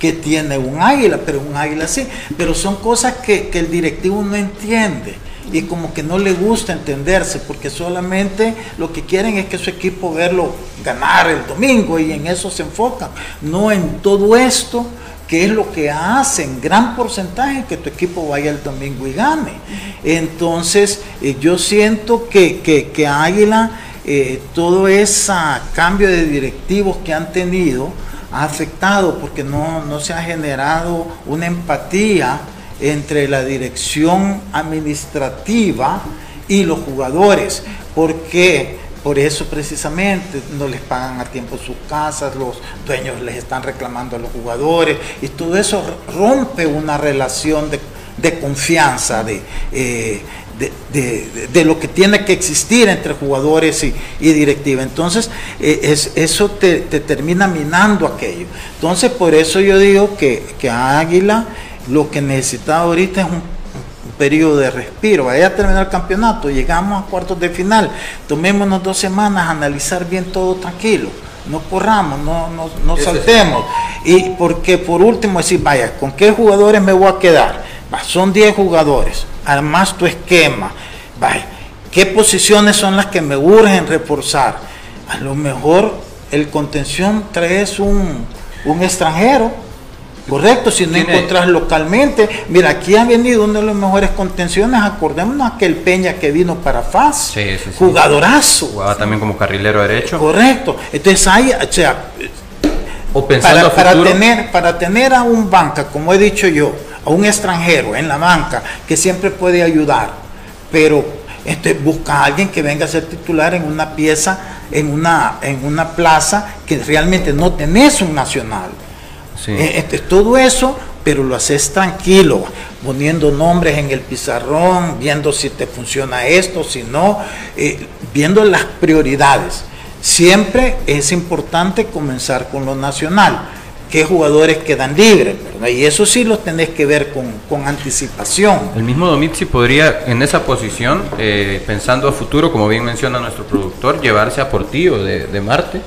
que tiene un águila, pero un águila sí. Pero son cosas que, el directivo no entiende y como que no le gusta entenderse, porque solamente lo que quieren es que su equipo verlo ganar el domingo y en eso se enfocan, no en todo esto que es lo que hace en gran porcentaje que tu equipo vaya el domingo y gane. Entonces, eh, yo siento que, que, Águila, eh, todo ese cambio de directivos que han tenido, ha afectado porque no, no se ha generado una empatía entre la dirección administrativa y los jugadores, porque por eso precisamente no les pagan a tiempo sus casas, los dueños les están reclamando a los jugadores y todo eso rompe una relación de, de confianza, de, eh, de, lo que tiene que existir entre jugadores y, directiva. Entonces, eh, es, eso te, termina minando aquello. Entonces, por eso yo digo que, que Águila lo que necesita ahorita es un, periodo de respiro. Vaya a terminar el campeonato, llegamos a cuartos de final, tomémonos dos semanas a analizar bien todo tranquilo no corramos, no, no, saltemos. Y porque por último decir, vaya, ¿con qué jugadores me voy a quedar? Son 10 jugadores armas tu esquema. Vaya, ¿qué posiciones son las que me urgen reforzar? A lo mejor el contención traes un, un extranjero, correcto, si no encuentras localmente. Mira, aquí ha venido uno de los mejores contenciones, acordémonos aquel Peña que vino para FAS, jugadorazo. Jugaba también como carrilero derecho. Correcto, entonces hay, o sea, o pensando para, para, tener, para tener a un banca, como he dicho yo, a un extranjero en la banca que siempre puede ayudar, pero este, busca a alguien que venga a ser titular en una pieza, en una, en una plaza que realmente no tenés un nacional. Eh, este, todo eso pero lo haces tranquilo, poniendo nombres en el pizarrón, viendo si te funciona esto, si no, eh, viendo las prioridades. Siempre es importante comenzar con lo nacional qué jugadores quedan libres, Y eso sí lo tenés que ver con, anticipación. El mismo Domitzi podría, en esa posición, eh, pensando a futuro, como bien menciona nuestro productor, llevarse a Portillo de, Marte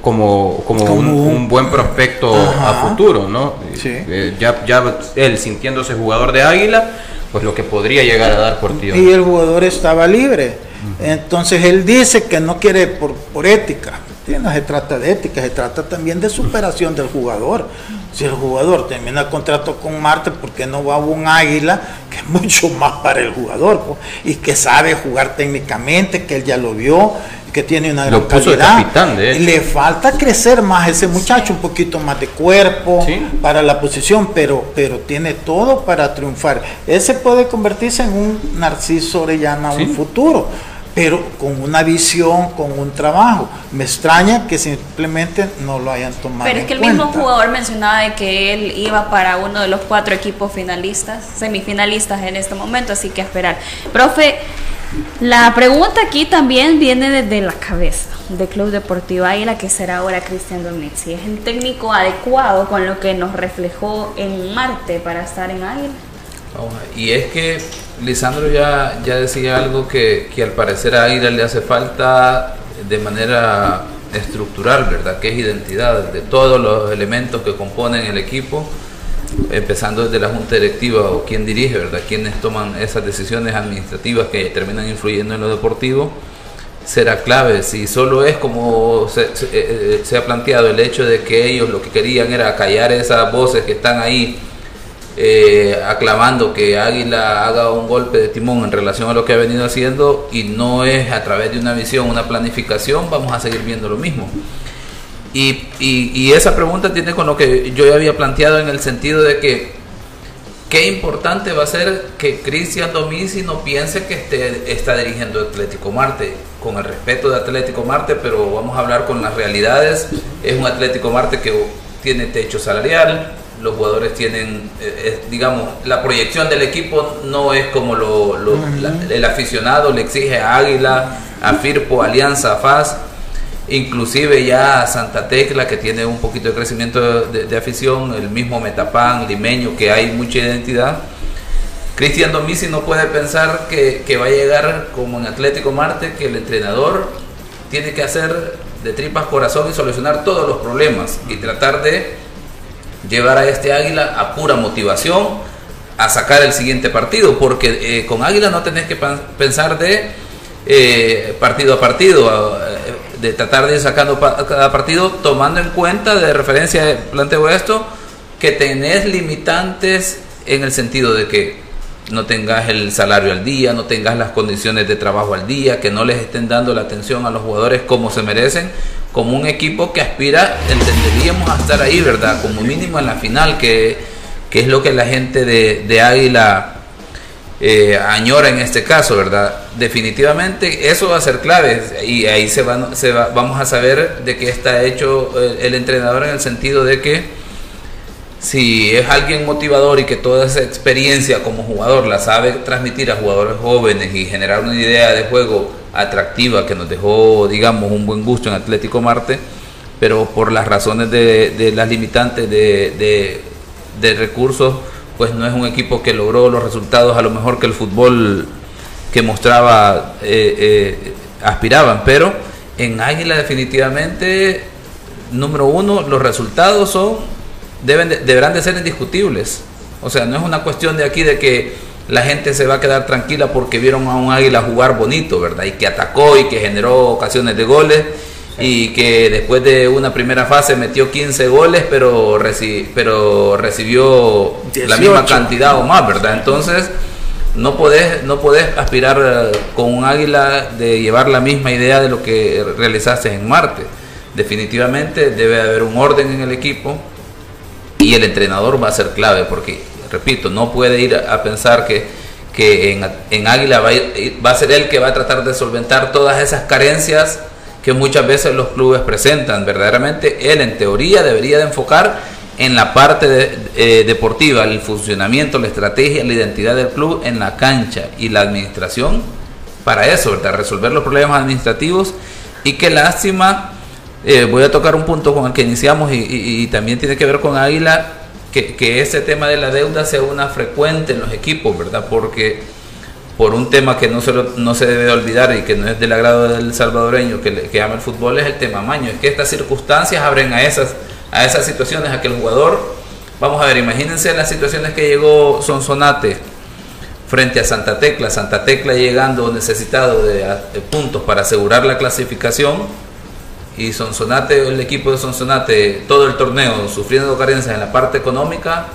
como, como, un, buen prospecto a futuro, ¿no? Eh, ya, ya él sintiéndose jugador de Águila, pues lo que podría llegar a dar Portillo. Y el jugador estaba libre. Entonces él dice que no quiere por, por ética, no se trata de ética, se trata también de superación del jugador. Si el jugador termina el contrato con Marte, ¿por qué no va a un águila que es mucho más para el jugador y que sabe jugar técnicamente, que él ya lo vio, que tiene una gran calidad. Le falta crecer más ese muchacho, un poquito más de cuerpo para la posición, pero, pero tiene todo para triunfar. Ese puede convertirse en un Narciso Orellana en un futuro pero con una visión, con un trabajo. Me extraña que simplemente no lo hayan tomado. Pero es que el mismo jugador mencionaba de que él iba para uno de los cuatro equipos finalistas, semifinalistas en este momento, así que a esperar. Profe, la pregunta aquí también viene desde la cabeza de Club Deportivo Águila, que será ahora Cristian Si ¿Es el técnico adecuado con lo que nos reflejó en Marte para estar en Águila? Y es que Lisandro ya, ya decía algo que, al parecer a Aira le hace falta de manera estructural, ¿verdad? Que es identidad de todos los elementos que componen el equipo, empezando desde la junta directiva o quien dirige, ¿verdad? Quienes toman esas decisiones administrativas que terminan influyendo en lo deportivo, será clave. Si solo es como se, se eh, eh, ha planteado el hecho de que ellos lo que querían era callar esas voces que están ahí eh, aclamando que Águila haga un golpe de timón en relación a lo que ha venido haciendo y no es a través de una visión, una planificación, vamos a seguir viendo lo mismo. Y, y, esa pregunta tiene con lo que yo ya había planteado en el sentido de que qué importante va a ser que Cristian Domínguez no piense que esté, está dirigiendo Atlético Marte, con el respeto de Atlético Marte, pero vamos a hablar con las realidades. Es un Atlético Marte que tiene techo salarial, los jugadores tienen, eh, digamos, la proyección del equipo no es como lo, el aficionado le exige a Águila, a Firpo, Alianza, a FAS, inclusive ya a Santa Tecla que tiene un poquito de crecimiento de, afición, el mismo Metapan, Limeño, que hay mucha identidad. Cristian Domisi no puede pensar que, que va a llegar como en Atlético Marte, que el entrenador tiene que hacer de tripas corazón y solucionar todos los problemas y tratar de llevar a este Águila a pura motivación a sacar el siguiente partido, porque eh, con Águila no tenés que pensar de eh, partido a partido, eh, de tratar de ir sacando cada partido, tomando en cuenta de referencia, planteo esto, que tenés limitantes en el sentido de que no tengas el salario al día, no tengas las condiciones de trabajo al día, que no les estén dando la atención a los jugadores como se merecen, como un equipo que aspira, entenderíamos a estar ahí, ¿verdad? Como mínimo en la final, que, es lo que la gente de, Águila eh, añora en este caso, ¿verdad? Definitivamente eso va a ser clave y ahí se, van, se va, vamos a saber de qué está hecho el, el entrenador en el sentido de que si es alguien motivador y que toda esa experiencia como jugador la sabe transmitir a jugadores jóvenes y generar una idea de juego atractiva que nos dejó, digamos, un buen gusto en Atlético Marte, pero por las razones de, las limitantes de, recursos, pues no es un equipo que logró los resultados a lo mejor que el fútbol que mostraba eh, eh, aspiraban, pero en Águila definitivamente, número uno, los resultados son, deben deberán de ser indiscutibles. O sea, no es una cuestión de aquí de que la gente se va a quedar tranquila porque vieron a un águila jugar bonito, ¿verdad? Y que atacó y que generó ocasiones de goles y que después de una primera fase metió 15 goles, pero, pero recibió la misma cantidad o más, ¿verdad? Entonces, no podés, no podés aspirar eh, con un águila de llevar la misma idea de lo que realizaste en Marte. Definitivamente debe haber un orden en el equipo y el entrenador va a ser clave porque repito, no puede ir a, pensar que, que en, Águila va a, va a ser él que va a tratar de solventar todas esas carencias que muchas veces los clubes presentan. Verdaderamente él en teoría debería de enfocar en la parte eh, deportiva, el funcionamiento, la estrategia, la identidad del club en la cancha y la administración para eso, ¿verdad? Resolver los problemas administrativos y qué lástima, eh, voy a tocar un punto con el que iniciamos y, también tiene que ver con Águila, que, que ese tema de la deuda sea una frecuente en los equipos, ¿verdad? Porque por un tema que no se, no se debe olvidar y que no es del agrado del salvadoreño que, le- que ama el fútbol es el tema maño. Es que estas circunstancias abren a esas, a esas situaciones, a que el jugador, vamos a ver, imagínense las situaciones que llegó Sonsonate frente a Santa Tecla, Santa Tecla llegando necesitado de puntos para asegurar la clasificación y Sonsonate, el equipo de Sonsonate, todo el torneo sufriendo carencias en la parte económica,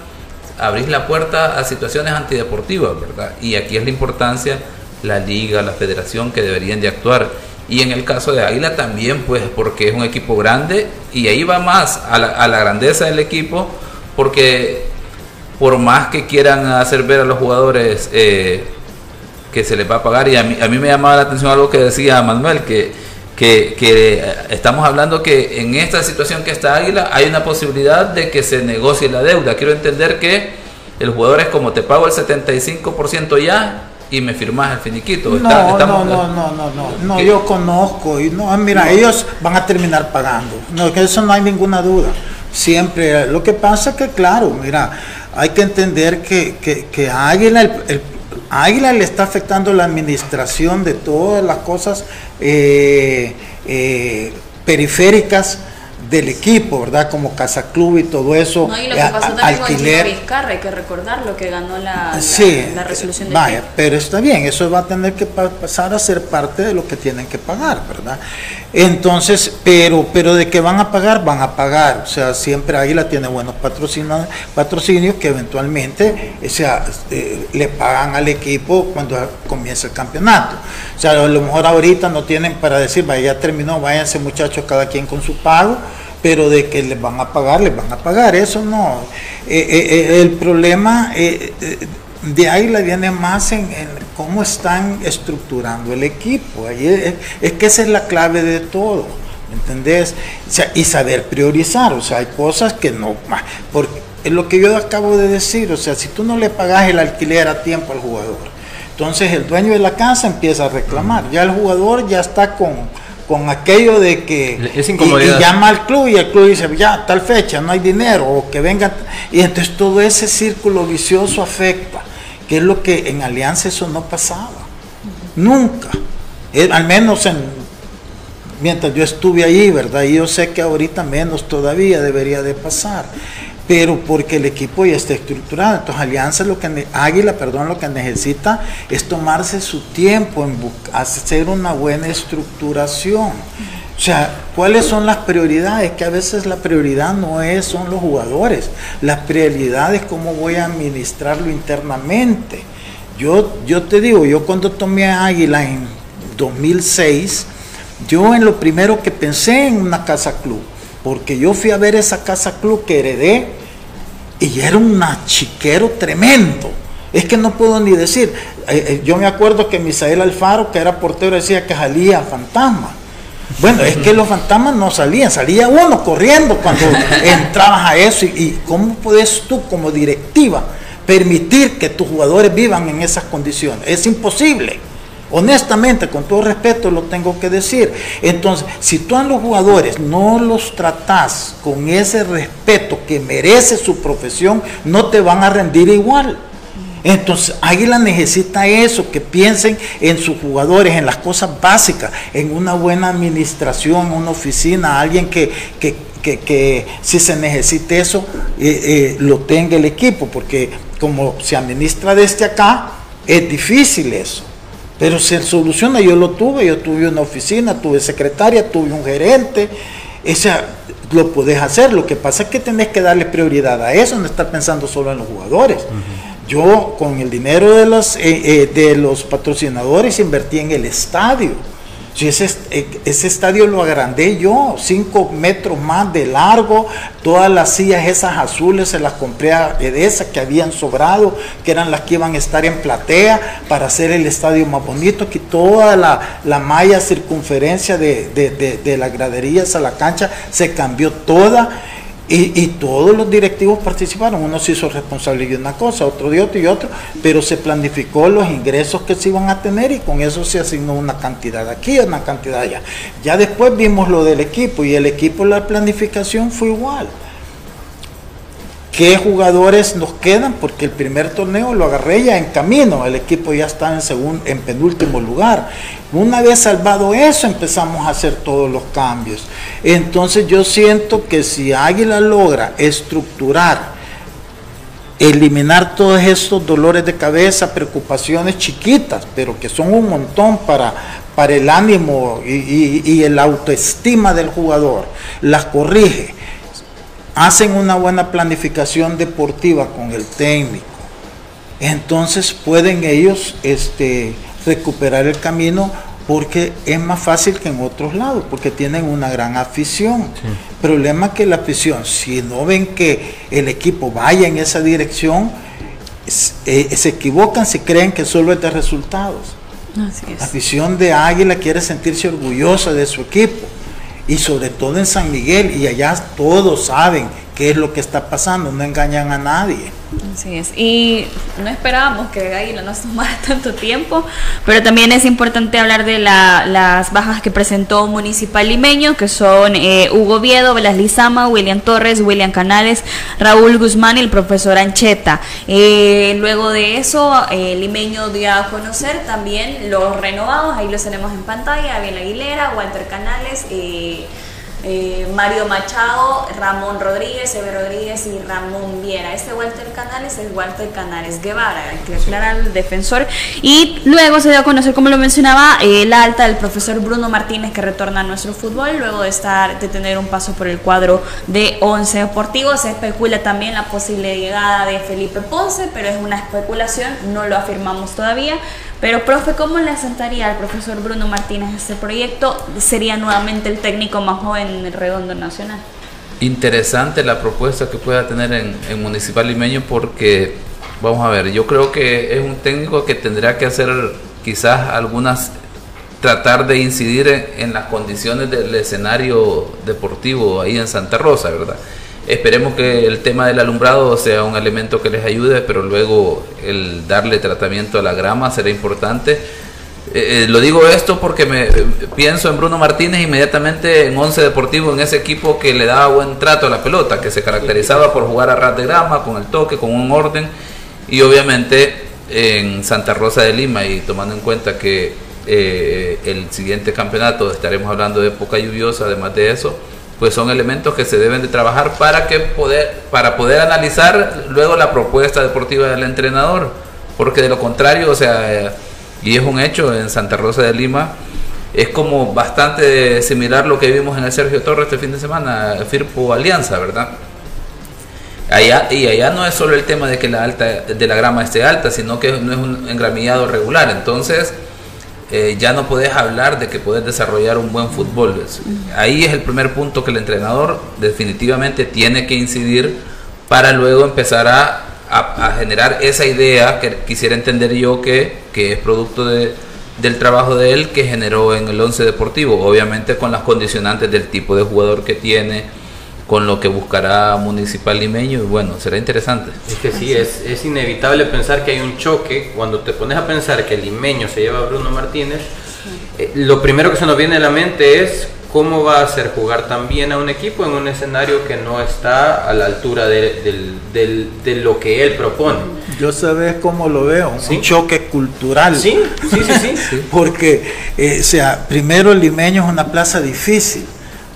abrís la puerta a situaciones antideportivas, ¿verdad? Y aquí es la importancia, la liga, la federación que deberían de actuar. Y en el caso de Águila también, pues, porque es un equipo grande y ahí va más a la, grandeza del equipo, porque por más que quieran hacer ver a los jugadores eh, que se les va a pagar, y a mí, a mí me llamaba la atención algo que decía Manuel, que, que, que, eh, estamos hablando que en esta situación que está Águila hay una posibilidad de que se negocie la deuda. Quiero entender que el jugador es como te pago el 75% ya y me firmas el finiquito. No, Está- estamos- no, no, no, no, no, yo conozco y no, mira, ellos van a terminar pagando, no, que eso no hay ninguna duda, siempre, lo que pasa que claro, mira, hay que entender que, que, Águila, el, el- a Águila le está afectando la administración de todas las cosas eh, eh, periféricas del equipo, ¿verdad? Como Casa Club y todo eso, No, y lo eh, que pasó a- también con alquiler. Gino Vizcarra, hay que recordarlo, que ganó la, la- Sí, la resolución de vaya, pero está bien, eso va a tener que pa- pasar a ser parte de lo que tienen que pagar, ¿verdad? Entonces, pero, pero de que van a pagar, van a pagar, o sea, siempre Águila tiene buenos patrocina- patrocinios que eventualmente o sea, eh, le pagan al equipo cuando comienza el campeonato. O sea, a lo mejor ahorita no tienen para decir, vaya, ya terminó, váyanse muchachos cada quien con su pago, pero de que les van a pagar, les van a pagar, eso no. Eh, eh, eh, el problema eh, de Águila viene más en, cómo están estructurando el equipo. Ahí es, que esa es la clave de todo. ¿me ¿Entendés? O sea, y saber priorizar, o sea, hay cosas que no, ma- porque es lo que yo acabo de decir, o sea, si tú no le pagas el alquiler a tiempo al jugador, entonces el dueño de la casa empieza a reclamar, ya el jugador ya está con, con aquello de que Es y- llama al club y el club dice, ya, tal fecha, no hay dinero, o que vengan, y entonces todo ese círculo vicioso afecta, que es lo que en Alianza eso no pasaba, nunca, Eh, al menos en, mientras yo estuve ahí, ¿verdad? Y yo sé que ahorita menos todavía debería de pasar, pero porque el equipo ya está estructurado, entonces Alianza lo que, Águila, perdón, lo que necesita es tomarse su tiempo en hacer una buena estructuración. O sea, ¿cuáles son las prioridades? Que a veces la prioridad no es, son los jugadores. Las prioridades es cómo voy a administrarlo internamente. Yo, yo te digo, yo cuando tomé a Águila en 2006, yo en lo primero que pensé en una casa club, porque yo fui a ver esa casa club que heredé y era un chiquero tremendo. Es que no puedo ni decir. Eh, eh, yo me acuerdo que Misael Alfaro, que era portero, decía que salía fantasma. Bueno, es que los fantasmas no salían, salía uno corriendo cuando entrabas a eso. Y, y cómo puedes tú como directiva permitir que tus jugadores vivan en esas condiciones? Es imposible. Honestamente, con todo respeto lo tengo que decir. Entonces, si tú a los jugadores no los tratás con ese respeto que merece su profesión, no te van a rendir igual. Entonces, Águila necesita eso, que piensen en sus jugadores, en las cosas básicas, en una buena administración, una oficina, alguien que, que, que- que si se necesita eso, eh, eh, lo tenga el equipo, porque como se administra desde acá, es difícil eso. Pero se soluciona, yo lo tuve, yo tuve una oficina, tuve secretaria, tuve un gerente, esa, lo puedes hacer, lo que pasa es que tenés que darle prioridad a eso, no estar pensando solo en los jugadores. Yo con el dinero de los, eh, eh, de los patrocinadores invertí en el estadio. Eh, ese estadio lo agrandé yo, cinco metros más de largo, todas las sillas esas azules se las compré a Edesa que habían sobrado, que eran las que iban a estar en platea para hacer el estadio más bonito, que toda la, la malla circunferencia de, de, de, de las graderías a la cancha se cambió toda Y, todos los directivos participaron, uno se hizo responsable de una cosa, otro de otro y otro, pero se planificó los ingresos que se iban a tener y con eso se asignó una cantidad aquí, una cantidad allá. Ya después vimos lo del equipo y el equipo, la planificación fue igual. ¿Qué jugadores nos quedan? Porque el primer torneo lo agarré ya en camino, el equipo ya está en, segundo, en penúltimo lugar. Una vez salvado eso, empezamos a hacer todos los cambios. Entonces yo siento que si Águila logra estructurar, eliminar todos estos dolores de cabeza, preocupaciones chiquitas, pero que son un montón para, para el ánimo y, y el autoestima del jugador, las corrige hacen una buena planificación deportiva con el técnico, entonces pueden ellos este, recuperar el camino porque es más fácil que en otros lados, porque tienen una gran afición. El problema es que la afición, si no ven que el equipo vaya en esa dirección, eh, se equivocan si creen que solo es de resultados. La afición de Águila quiere sentirse orgullosa de su equipo y sobre todo en San Miguel, y allá todos saben qué es lo que está pasando, no engañan a nadie. Así es. Y no esperábamos que Águila nos tomara tanto tiempo, pero también es importante hablar de las bajas que presentó Municipal Limeño, que son eh, Hugo Viedo, Velas Lizama, William Torres, William Canales, Raúl Guzmán y el profesor Ancheta. Eh, luego de eso, eh, Limeño dio a conocer también los renovados, ahí los tenemos en pantalla, Abel Aguilera, Walter Canales. Eh, Mario Machado, Ramón Rodríguez, Eve Rodríguez y Ramón Viera. Este Walter Canales es Walter Canales Guevara, hay que aclarar el defensor. Y luego se dio a conocer, como lo mencionaba, el alta del profesor Bruno Martínez que retorna a nuestro fútbol luego de estar de tener un paso por el cuadro de Once Deportivo. Se especula también la posible llegada de Felipe Ponce, pero es una especulación, no lo afirmamos todavía. Pero, profe, ¿cómo le asentaría al profesor Bruno Martínez este proyecto? Sería nuevamente el técnico más joven en el redondo nacional. Interesante la propuesta que pueda tener en, Municipal Limeño porque, vamos a ver, yo creo que es un técnico que tendrá que hacer quizás algunas, tratar de incidir en las condiciones del escenario deportivo ahí en Santa Rosa, ¿verdad? Esperemos que el tema del alumbrado sea un elemento que les ayude, pero luego el darle tratamiento a la grama será importante. Eh, eh, lo digo esto porque me pienso en Bruno Martínez inmediatamente en Once Deportivo, en ese equipo que le daba buen trato a la pelota, que se caracterizaba por jugar a ras de grama, con el toque, con un orden, y obviamente en Santa Rosa de Lima, y tomando en cuenta que eh, el siguiente campeonato estaremos hablando de época lluviosa, además de eso, pues son elementos que se deben de trabajar para que poder para poder analizar luego la propuesta deportiva del entrenador. Porque de lo contrario o sea y es un hecho en Santa Rosa de Lima es como bastante similar lo que vimos en el Sergio Torres este fin de semana Firpo Alianza verdad allá y allá no es solo el tema de que la alta de la grama esté alta sino que no es un engramillado regular. Entonces eh, ya no puedes hablar de que puedes desarrollar un buen fútbol. Ahí es el primer punto que el entrenador definitivamente tiene que incidir para luego empezar a, generar esa idea que quisiera entender yo que, que es producto de, del trabajo de él que generó en el once deportivo, obviamente con las condicionantes del tipo de jugador que tiene, con lo que buscará Municipal Limeño y bueno, será interesante. Es que sí, es, es inevitable pensar que hay un choque cuando te pones a pensar que el Limeño se lleva a Bruno Martínez. Eh, lo primero que se nos viene a la mente es cómo va a hacer jugar también a un equipo en un escenario que no está a la altura de, de lo que él propone. Yo sabes cómo lo veo, un choque cultural. Sí, sí, sí, sí. Porque, eh, o sea, primero el limeño es una plaza difícil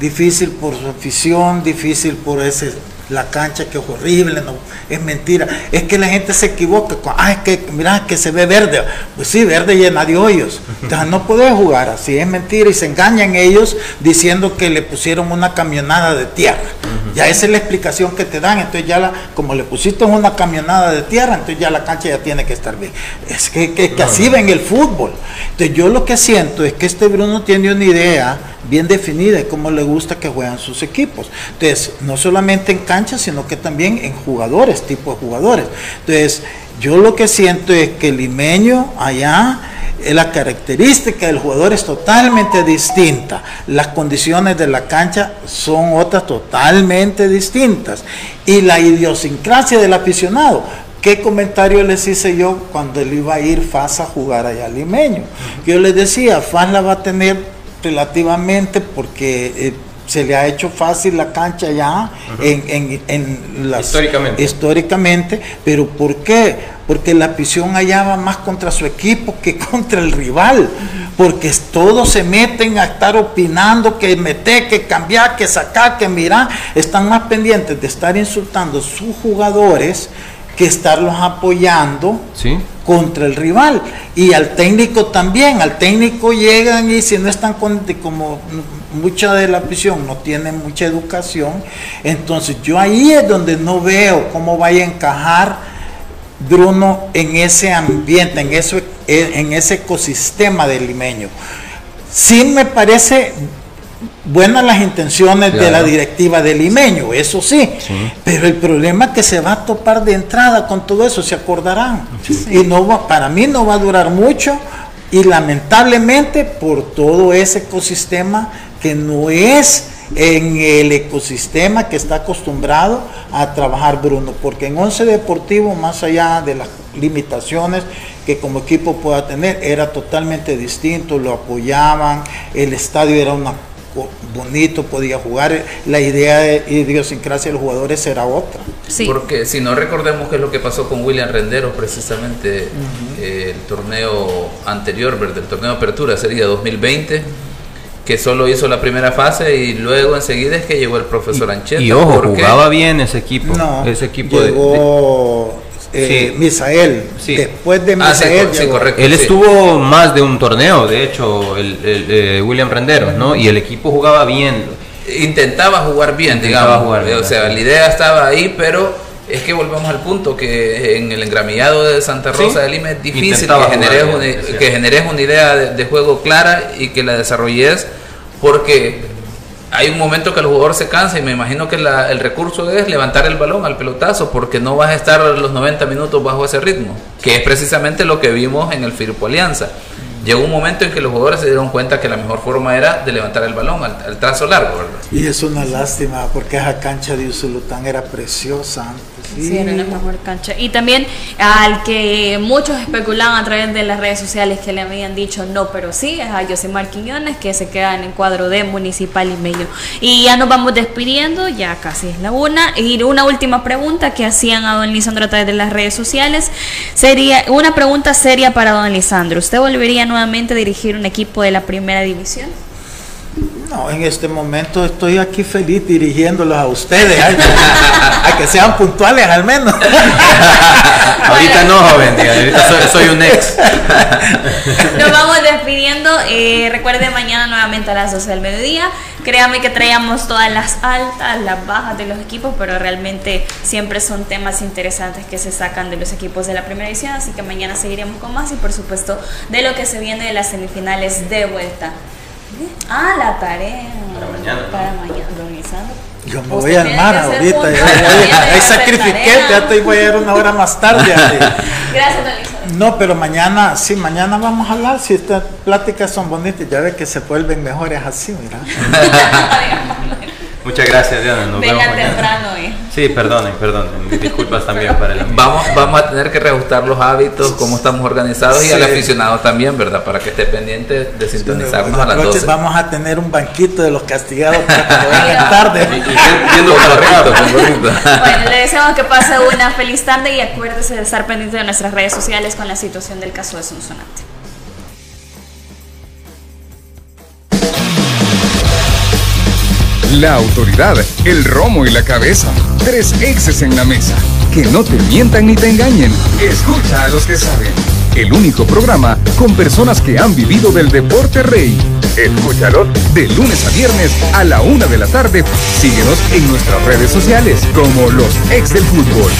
difícil por su afición, difícil por ese la cancha que es horrible, no, es mentira. Es que la gente se equivoca. Ah, es que, mira, que se ve verde. Pues sí, verde llena de hoyos. Entonces no puede jugar así, es mentira. Y se engañan ellos diciendo que le pusieron una camionada de tierra. Ya esa es la explicación que te dan. Entonces ya, la, como le pusiste una camionada de tierra, entonces ya la cancha ya tiene que estar bien. Es que, que así ven el fútbol. Entonces yo lo que siento es que este Bruno tiene una idea bien definida de cómo le gusta que juegan sus equipos. Entonces, no solamente en cancha, sino que también en jugadores, tipo de jugadores. Entonces, yo lo que siento es que el limeño allá la característica del jugador es totalmente distinta. Las condiciones de la cancha son otras totalmente distintas. Y la idiosincrasia del aficionado. ¿Qué comentario les hice yo cuando él iba a ir FAS a jugar allá al limeño? Yo les decía, FAS la va a tener relativamente porque... Eh, se le ha hecho fácil la cancha ya en, en, históricamente. históricamente, pero ¿por qué? Porque la afición allá va más contra su equipo que contra el rival, porque todos se meten a estar opinando que meter, que cambiar, que sacar, que mirar, están más pendientes de estar insultando a sus jugadores que estarlos apoyando contra el rival. Y al técnico también, al técnico llegan y si no están con, como mucha de la afición no tiene mucha educación, entonces yo ahí es donde no veo cómo vaya a encajar Bruno en ese ambiente, en, eso, en ese ecosistema del limeño. Sí me parece buenas las intenciones de la directiva del limeño, eso sí, pero el problema es que se va a topar de entrada con todo eso, se acordarán. Y no va, para mí no va a durar mucho y lamentablemente por todo ese ecosistema que no es en el ecosistema que está acostumbrado a trabajar Bruno, porque en Once Deportivo, más allá de las limitaciones que como equipo pueda tener, era totalmente distinto, lo apoyaban, el estadio era una bonito, podía jugar. La idea de idiosincrasia de los jugadores era otra. Porque si no recordemos qué es lo que pasó con William Renderos precisamente eh, el torneo anterior, el torneo de apertura sería 2020 que solo hizo la primera fase y luego enseguida es que llegó el profesor Ancheta. Y ojo, jugaba bien ese equipo. ese equipo llegó eh, Misael. Después de ah, Misael. Él estuvo más de un torneo, de hecho, el, eh, William Renderos, ¿no? Y el equipo jugaba bien. Intentaba jugar bien, digamos. o sea, la idea estaba ahí, pero es que volvemos al punto que en el engramillado de Santa Rosa de Lima es difícil que generes, una, que generes una idea de, juego clara y que la desarrolles porque hay un momento que el jugador se cansa y me imagino que el recurso es levantar el balón al pelotazo porque no vas a estar los 90 minutos bajo ese ritmo, que es precisamente lo que vimos en el Firpo Alianza. Llegó un momento en que los jugadores se dieron cuenta que la mejor forma era de levantar el balón al, trazo largo. Y es una lástima porque esa cancha de Usulután era preciosa. Sí. era la mejor cancha. Y también al que muchos especulaban a través de las redes sociales que le habían dicho no, pero sí, es a Josimar Quiñones que se queda en el cuadro de Municipal y Medio. Y ya nos vamos despidiendo, ya casi es la una. Y una última pregunta que hacían a don Lisandro a través de las redes sociales sería una pregunta seria para don Lisandro. ¿Usted volvería nuevamente a dirigir un equipo de la primera división? No, en este momento estoy aquí feliz dirigiéndolos a ustedes, a que sean puntuales al menos. ahorita no, joven, ahorita soy, un ex. Nos vamos despidiendo. Eh, recuerde mañana nuevamente a las 12 del mediodía. Créame que traíamos todas las altas, las bajas de los equipos, pero realmente siempre son temas interesantes que se sacan de los equipos de la primera edición. Así que mañana seguiremos con más y por supuesto de lo que se viene de las semifinales de vuelta. Ah, la tarea. Para mañana. Para mañana, organizando. Yo me voy al mar ahorita. ahí sacrifiqué, ya te voy a ir una hora más tarde. Gracias, Elizabeth. No, pero mañana, sí, mañana vamos a hablar. Si estas pláticas son bonitas, ya ve que se vuelven mejores así, mira. Muchas gracias, Diana. Nos Venga vemos temprano, eh. Sí, perdonen, perdonen. disculpas también para el Vamos, vamos a tener que reajustar los hábitos, cómo estamos organizados y al aficionado también, ¿verdad? Para que esté pendiente de sintonizarnos a las 12. Vamos a tener un banquito de los castigados para que tarde. bueno, le deseamos que pase una feliz tarde y acuérdese de estar pendiente de nuestras redes sociales con la situación del caso de Sonsonate. La autoridad, el romo y la cabeza. Tres exes en la mesa. Que no te mientan ni te engañen. Escucha a los que saben. El único programa con personas que han vivido del deporte rey. Escúchalos de lunes a viernes a la una de la tarde. Síguenos en nuestras redes sociales como los ex del fútbol.